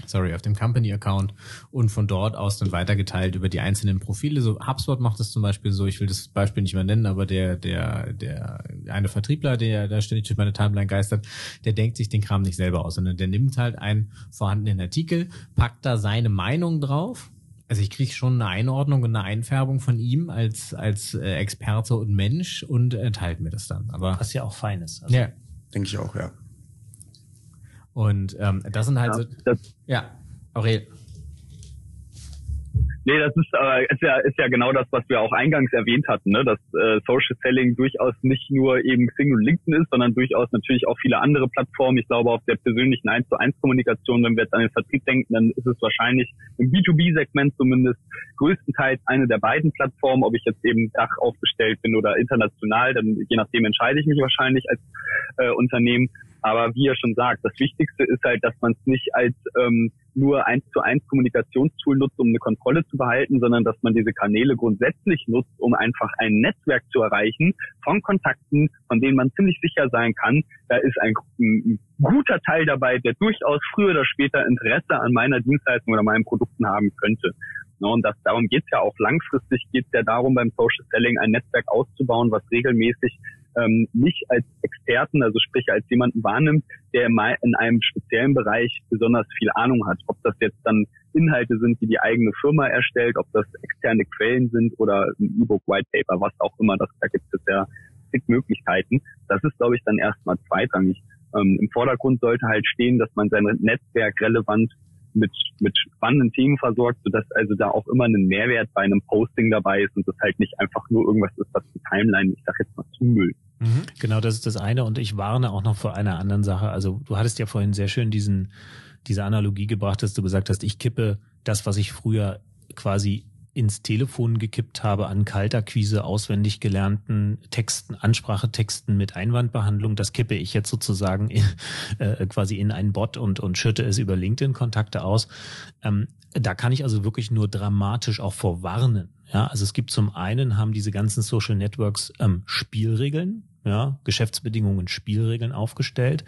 sorry, auf dem Company-Account und von dort aus dann weitergeteilt über die einzelnen Profile. So HubSpot macht das zum Beispiel so, ich will das Beispiel nicht mehr nennen, aber der, der, der eine Vertriebler, der da ständig durch meine Timeline geistert, der denkt sich den Kram nicht selber aus, sondern der nimmt halt einen vorhandenen Artikel, packt da seine Meinung drauf. Also ich kriege schon eine Einordnung und eine Einfärbung von ihm als, als äh, Experte und Mensch und äh, teilt mir das dann. Aber was ja auch fein ist. Also, ja. Denke ich auch, ja. Und ähm, das sind halt ja, so. Das, ja, Aurel. Nee, das ist, äh, ist, ja, ist ja genau das, was wir auch eingangs erwähnt hatten, ne? dass äh, Social Selling durchaus nicht nur eben Xing und LinkedIn ist, sondern durchaus natürlich auch viele andere Plattformen. Ich glaube, auf der persönlichen 1 zu 1 Kommunikation, wenn wir jetzt an den Vertrieb denken, dann ist es wahrscheinlich im B2B-Segment zumindest größtenteils eine der beiden Plattformen. Ob ich jetzt eben Dach aufgestellt bin oder international, dann je nachdem entscheide ich mich wahrscheinlich als äh, Unternehmen. Aber wie er schon sagt, das Wichtigste ist halt, dass man es nicht als ähm, nur eins zu eins Kommunikationstool nutzt, um eine Kontrolle zu behalten, sondern dass man diese Kanäle grundsätzlich nutzt, um einfach ein Netzwerk zu erreichen von Kontakten, von denen man ziemlich sicher sein kann, da ist ein, ein guter Teil dabei, der durchaus früher oder später Interesse an meiner Dienstleistung oder meinen Produkten haben könnte. Ne, und das, darum geht es ja auch langfristig, geht es ja darum, beim Social Selling ein Netzwerk auszubauen, was regelmäßig ähm, nicht als Experten, also sprich als jemanden wahrnimmt, der in einem speziellen Bereich besonders viel Ahnung hat. Ob das jetzt dann Inhalte sind, die die eigene Firma erstellt, ob das externe Quellen sind oder ein E-Book, White Paper, was auch immer, das, da gibt es ja zig Möglichkeiten. Das ist, glaube ich, dann erstmal zweitrangig. Ähm, Im Vordergrund sollte halt stehen, dass man sein Netzwerk relevant mit, mit spannenden Themen versorgt, sodass also da auch immer ein Mehrwert bei einem Posting dabei ist und das halt nicht einfach nur irgendwas ist, was die Timeline, ich sag jetzt mal, zumüllt. Mhm, genau, das ist das eine und ich warne auch noch vor einer anderen Sache. Also du hattest ja vorhin sehr schön diesen, diese Analogie gebracht, dass du gesagt hast, ich kippe das, was ich früher quasi ins Telefon gekippt habe an Kaltakquise auswendig gelernten Texten, Ansprachetexten mit Einwandbehandlung, das kippe ich jetzt sozusagen in, äh, quasi in einen Bot und, und schütte es über LinkedIn-Kontakte aus. Ähm, da kann ich also wirklich nur dramatisch auch vorwarnen. Ja, also es gibt zum einen haben diese ganzen Social Networks ähm, Spielregeln, ja, Geschäftsbedingungen, Spielregeln aufgestellt,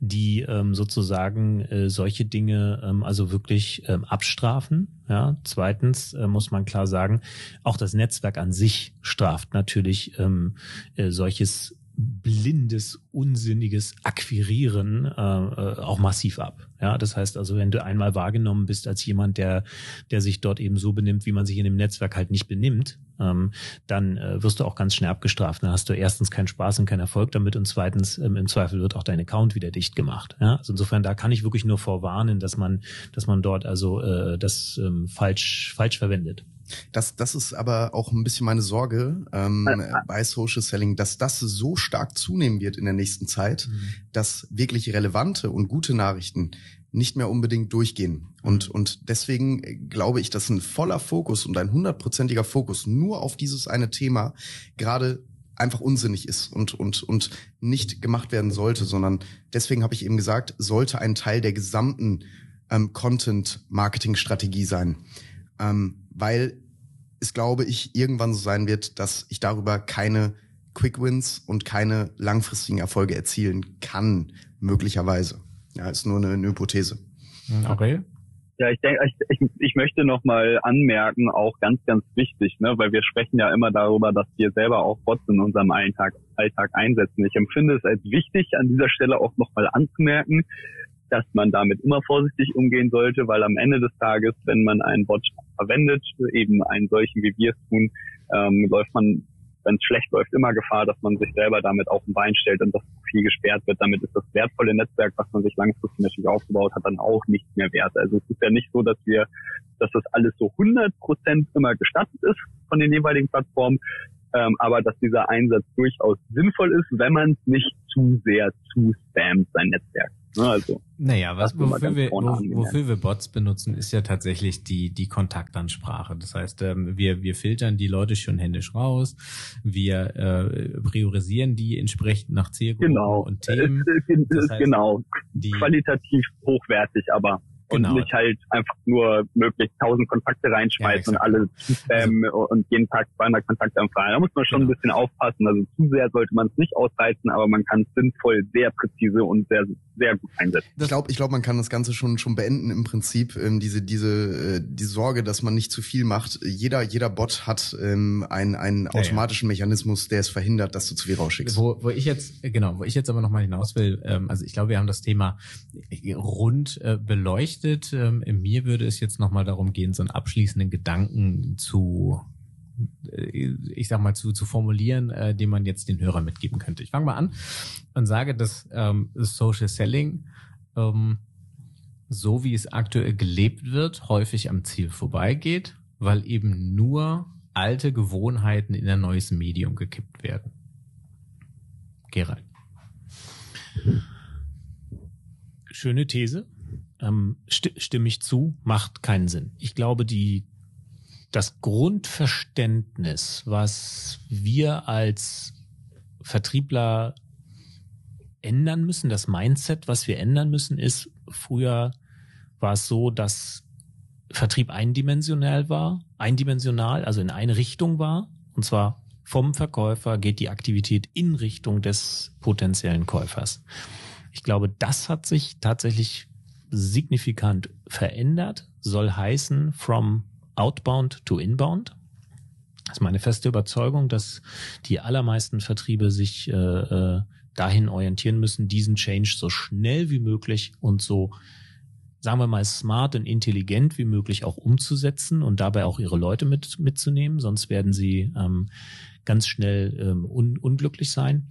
die ähm, sozusagen äh, solche Dinge ähm, also wirklich ähm, abstrafen. Ja, zweitens äh, muss man klar sagen, auch das Netzwerk an sich straft natürlich ähm, äh, solches blindes, unsinniges Akquirieren äh, äh, auch massiv ab. Ja, das heißt also, wenn du einmal wahrgenommen bist als jemand, der, der sich dort eben so benimmt, wie man sich in dem Netzwerk halt nicht benimmt, ähm, dann äh, wirst du auch ganz schnell abgestraft. Dann hast du erstens keinen Spaß und keinen Erfolg damit und zweitens ähm, im Zweifel wird auch dein Account wieder dicht gemacht. Ja? Also insofern, da kann ich wirklich nur vorwarnen, dass man, dass man dort also äh, das ähm, falsch, falsch verwendet. Das, das ist aber auch ein bisschen meine Sorge ähm, bei Social Selling, dass das so stark zunehmen wird in der nächsten Zeit, mhm. dass wirklich relevante und gute Nachrichten nicht mehr unbedingt durchgehen. Und, mhm. und deswegen glaube ich, dass ein voller Fokus und ein hundertprozentiger Fokus nur auf dieses eine Thema gerade einfach unsinnig ist und, und, und nicht gemacht werden sollte, sondern deswegen habe ich eben gesagt, sollte ein Teil der gesamten ähm, Content-Marketing-Strategie sein. Ähm, weil es, glaube ich, irgendwann so sein wird, dass ich darüber keine Quick Wins und keine langfristigen Erfolge erzielen kann, möglicherweise. Ja, ist nur eine, eine Hypothese. Okay. Ja, ich denke, ich, ich, ich möchte noch mal anmerken, auch ganz, ganz wichtig, ne, weil wir sprechen ja immer darüber, dass wir selber auch Bots in unserem Alltag, Alltag einsetzen. Ich empfinde es als wichtig, an dieser Stelle auch noch mal anzumerken, dass man damit immer vorsichtig umgehen sollte, weil am Ende des Tages, wenn man einen Bot verwendet, eben einen solchen wie wir es tun, ähm, läuft man, wenn es schlecht läuft, immer Gefahr, dass man sich selber damit auf den Bein stellt und das Profil gesperrt wird. Damit ist das wertvolle Netzwerk, was man sich langfristig natürlich aufgebaut hat, dann auch nicht mehr wert. Also es ist ja nicht so, dass wir, dass das alles so 100 Prozent immer gestattet ist von den jeweiligen Plattformen, ähm, aber dass dieser Einsatz durchaus sinnvoll ist, wenn man es nicht zu sehr zu spammt, sein Netzwerk. Ne, also, naja, was, wofür, wir, wofür wir Bots benutzen, ist ja tatsächlich die, die Kontaktansprache. Das heißt, ähm, wir, wir filtern die Leute schon händisch raus, wir äh, priorisieren die entsprechend nach Zielgruppen genau. und Themen. Das heißt, genau, qualitativ hochwertig, aber Genau. Und nicht halt einfach nur möglichst tausend Kontakte reinschmeißen ja, und alle spammen also, und jeden Tag 200 Kontakte empfangen. Da muss man schon genau. ein bisschen aufpassen. Also zu sehr sollte man es nicht ausreizen, aber man kann es sinnvoll, sehr präzise und sehr, sehr gut einsetzen. Ich glaube, ich glaube, man kann das Ganze schon, schon beenden im Prinzip. Ähm, diese, diese, äh, die Sorge, dass man nicht zu viel macht. Jeder, jeder Bot hat ähm, einen, einen automatischen ja, ja. Mechanismus, der es verhindert, dass du zu viel rausschickst. Wo, wo ich jetzt, genau, wo ich jetzt aber nochmal hinaus will, ähm, also ich glaube, wir haben das Thema rund äh, beleuchtet. Ähm, mir würde es jetzt nochmal darum gehen, so einen abschließenden Gedanken zu äh, ich sag mal, zu, zu formulieren, äh, den man jetzt den Hörer mitgeben könnte. Ich fange mal an und sage, dass ähm, Social Selling, ähm, so wie es aktuell gelebt wird, häufig am Ziel vorbeigeht, weil eben nur alte Gewohnheiten in ein neues Medium gekippt werden. Gerald. Schöne These. Ähm, sti stimme ich zu, macht keinen Sinn. Ich glaube, die das Grundverständnis, was wir als Vertriebler ändern müssen, das Mindset, was wir ändern müssen, ist, früher war es so, dass Vertrieb eindimensional war, eindimensional, also in eine Richtung war, und zwar vom Verkäufer geht die Aktivität in Richtung des potenziellen Käufers. Ich glaube, das hat sich tatsächlich signifikant verändert, soll heißen, from outbound to inbound. Das ist meine feste Überzeugung, dass die allermeisten Vertriebe sich äh, äh, dahin orientieren müssen, diesen Change so schnell wie möglich und so, sagen wir mal, smart und intelligent wie möglich auch umzusetzen und dabei auch ihre Leute mit, mitzunehmen, sonst werden sie ähm, ganz schnell ähm, un unglücklich sein.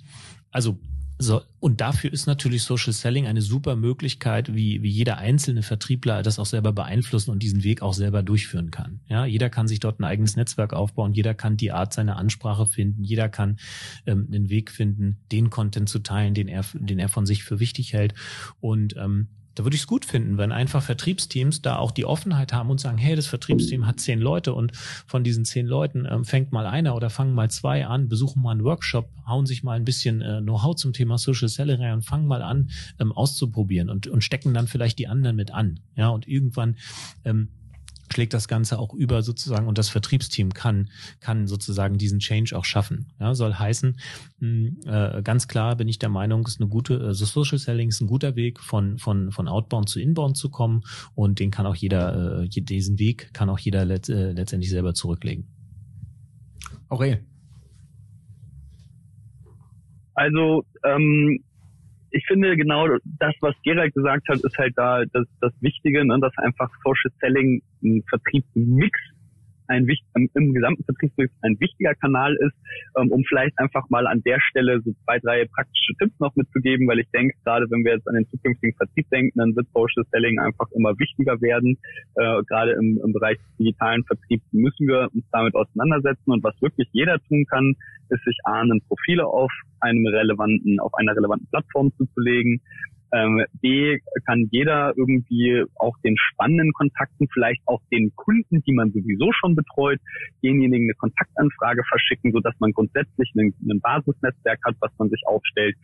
Also so, und dafür ist natürlich Social Selling eine super Möglichkeit, wie, wie jeder einzelne Vertriebler das auch selber beeinflussen und diesen Weg auch selber durchführen kann. Ja, jeder kann sich dort ein eigenes Netzwerk aufbauen, jeder kann die Art seiner Ansprache finden, jeder kann ähm, einen Weg finden, den Content zu teilen, den er, den er von sich für wichtig hält. Und ähm, da würde ich es gut finden, wenn einfach Vertriebsteams da auch die Offenheit haben und sagen, hey, das Vertriebsteam hat zehn Leute und von diesen zehn Leuten ähm, fängt mal einer oder fangen mal zwei an, besuchen mal einen Workshop, hauen sich mal ein bisschen äh, Know-how zum Thema Social Selling und fangen mal an, ähm, auszuprobieren und, und stecken dann vielleicht die anderen mit an. Ja, und irgendwann ähm, schlägt das Ganze auch über sozusagen und das Vertriebsteam kann, kann sozusagen diesen Change auch schaffen. Ja, soll heißen, mh, hm, äh, ganz klar bin ich der Meinung, ist eine gute, also Social Selling ist ein guter Weg von, von, von Outbound zu Inbound zu kommen und den kann auch jeder, äh, diesen Weg kann auch jeder let, äh, letztendlich selber zurücklegen. Aurel. Also ähm, ich finde genau das, was Gerald gesagt hat, ist halt da das, das Wichtige, ne, dass einfach Social Selling ein Vertriebsmix ein im, im gesamten Vertriebsmix ein wichtiger Kanal ist, ähm, um vielleicht einfach mal an der Stelle so zwei, drei praktische Tipps noch mitzugeben, weil ich denke, gerade wenn wir jetzt an den zukünftigen Vertrieb denken, dann wird Social Selling einfach immer wichtiger werden. Äh, gerade im, im Bereich digitalen Vertrieb müssen wir uns damit auseinandersetzen und was wirklich jeder tun kann, ist sich ahnen Profile auf einem relevanten, auf einer relevanten Plattform zuzulegen, ähm, B kann jeder irgendwie auch den spannenden Kontakten, vielleicht auch den Kunden, die man sowieso schon betreut, denjenigen eine Kontaktanfrage verschicken, so dass man grundsätzlich ein, ein Basisnetzwerk hat, was man sich aufstellt.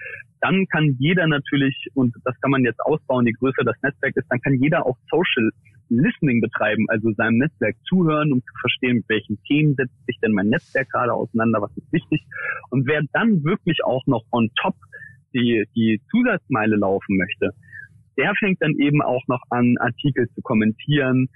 Dann kann jeder natürlich, und das kann man jetzt ausbauen, je größer das Netzwerk ist, dann kann jeder auch Social Listening betreiben, also seinem Netzwerk zuhören, um zu verstehen, mit welchen Themen setzt sich denn mein Netzwerk gerade auseinander, was ist wichtig. Und wer dann wirklich auch noch on top die, die Zusatzmeile laufen möchte, der fängt dann eben auch noch an, Artikel zu kommentieren,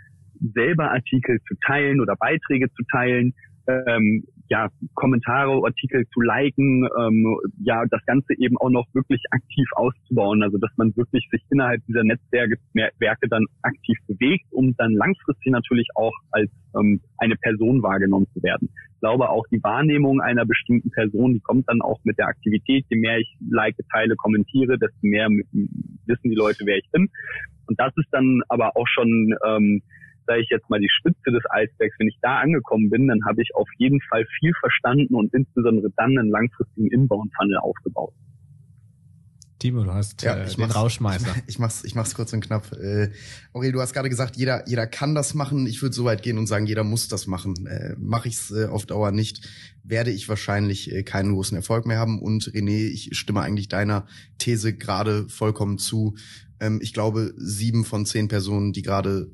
selber Artikel zu teilen oder Beiträge zu teilen, ähm, ja, Kommentare, Artikel zu liken, ähm, ja, das Ganze eben auch noch wirklich aktiv auszubauen, also dass man wirklich sich innerhalb dieser Netzwerke Werke dann aktiv bewegt, um dann langfristig natürlich auch als ähm, eine Person wahrgenommen zu werden. Ich glaube auch die Wahrnehmung einer bestimmten Person, die kommt dann auch mit der Aktivität. Je mehr ich like, teile, kommentiere, desto mehr wissen die Leute, wer ich bin. Und das ist dann aber auch schon ähm, sage ich jetzt mal, die Spitze des Eisbergs, wenn ich da angekommen bin, dann habe ich auf jeden Fall viel verstanden und insbesondere dann einen langfristigen Inbound-Funnel aufgebaut. Timo, du hast ja, äh, den Rauschmeister. Ich mach's, ich mach's kurz und knapp. Äh, Aurel, du hast gerade gesagt, jeder, jeder kann das machen. Ich würde so weit gehen und sagen, jeder muss das machen. Äh, Mache ich's äh, auf Dauer nicht, werde ich wahrscheinlich äh, keinen großen Erfolg mehr haben. Und René, ich stimme eigentlich deiner These gerade vollkommen zu. Ähm, ich glaube, sieben von zehn Personen, die gerade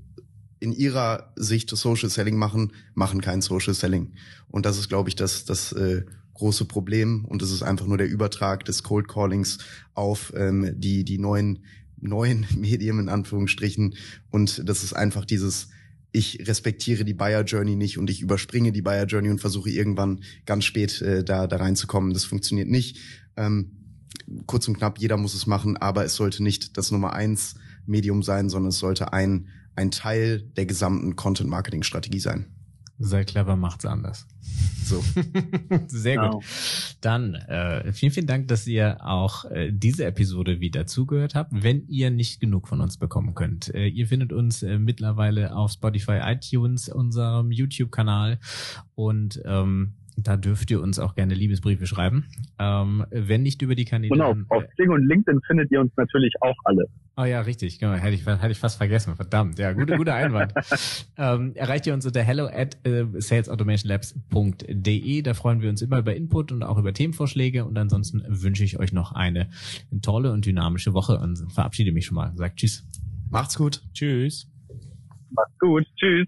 in ihrer Sicht Social Selling machen, machen kein Social Selling. Und das ist, glaube ich, das, das äh, große Problem und es ist einfach nur der Übertrag des Cold Callings auf ähm, die, die neuen, neuen (laughs) Medien in Anführungsstrichen und das ist einfach dieses ich respektiere die Buyer Journey nicht und ich überspringe die Buyer Journey und versuche irgendwann ganz spät äh, da, da reinzukommen. Das funktioniert nicht. Ähm, kurz und knapp, jeder muss es machen, aber es sollte nicht das Nummer eins Medium sein, sondern es sollte ein, ein Teil der gesamten Content Marketing Strategie sein. Sehr clever macht's anders. So. (laughs) Sehr gut. Wow. Dann äh, vielen, vielen Dank, dass ihr auch äh, diese Episode wieder zugehört habt. Wenn ihr nicht genug von uns bekommen könnt, äh, ihr findet uns äh, mittlerweile auf Spotify, iTunes, unserem YouTube-Kanal und ähm, da dürft ihr uns auch gerne Liebesbriefe schreiben. Ähm, wenn nicht über die Kanäle. Genau, auf Xing und LinkedIn findet ihr uns natürlich auch alle. Oh ja, richtig. Genau, hätte ich, hätte ich fast vergessen. Verdammt. Ja, guter, guter Einwand. (laughs) ähm, erreicht ihr uns unter hello at uh, salesautomationlabs.de. Da freuen wir uns immer über Input und auch über Themenvorschläge. Und ansonsten wünsche ich euch noch eine tolle und dynamische Woche und verabschiede mich schon mal. Sagt Tschüss. Macht's gut. Tschüss. Macht's gut. Tschüss.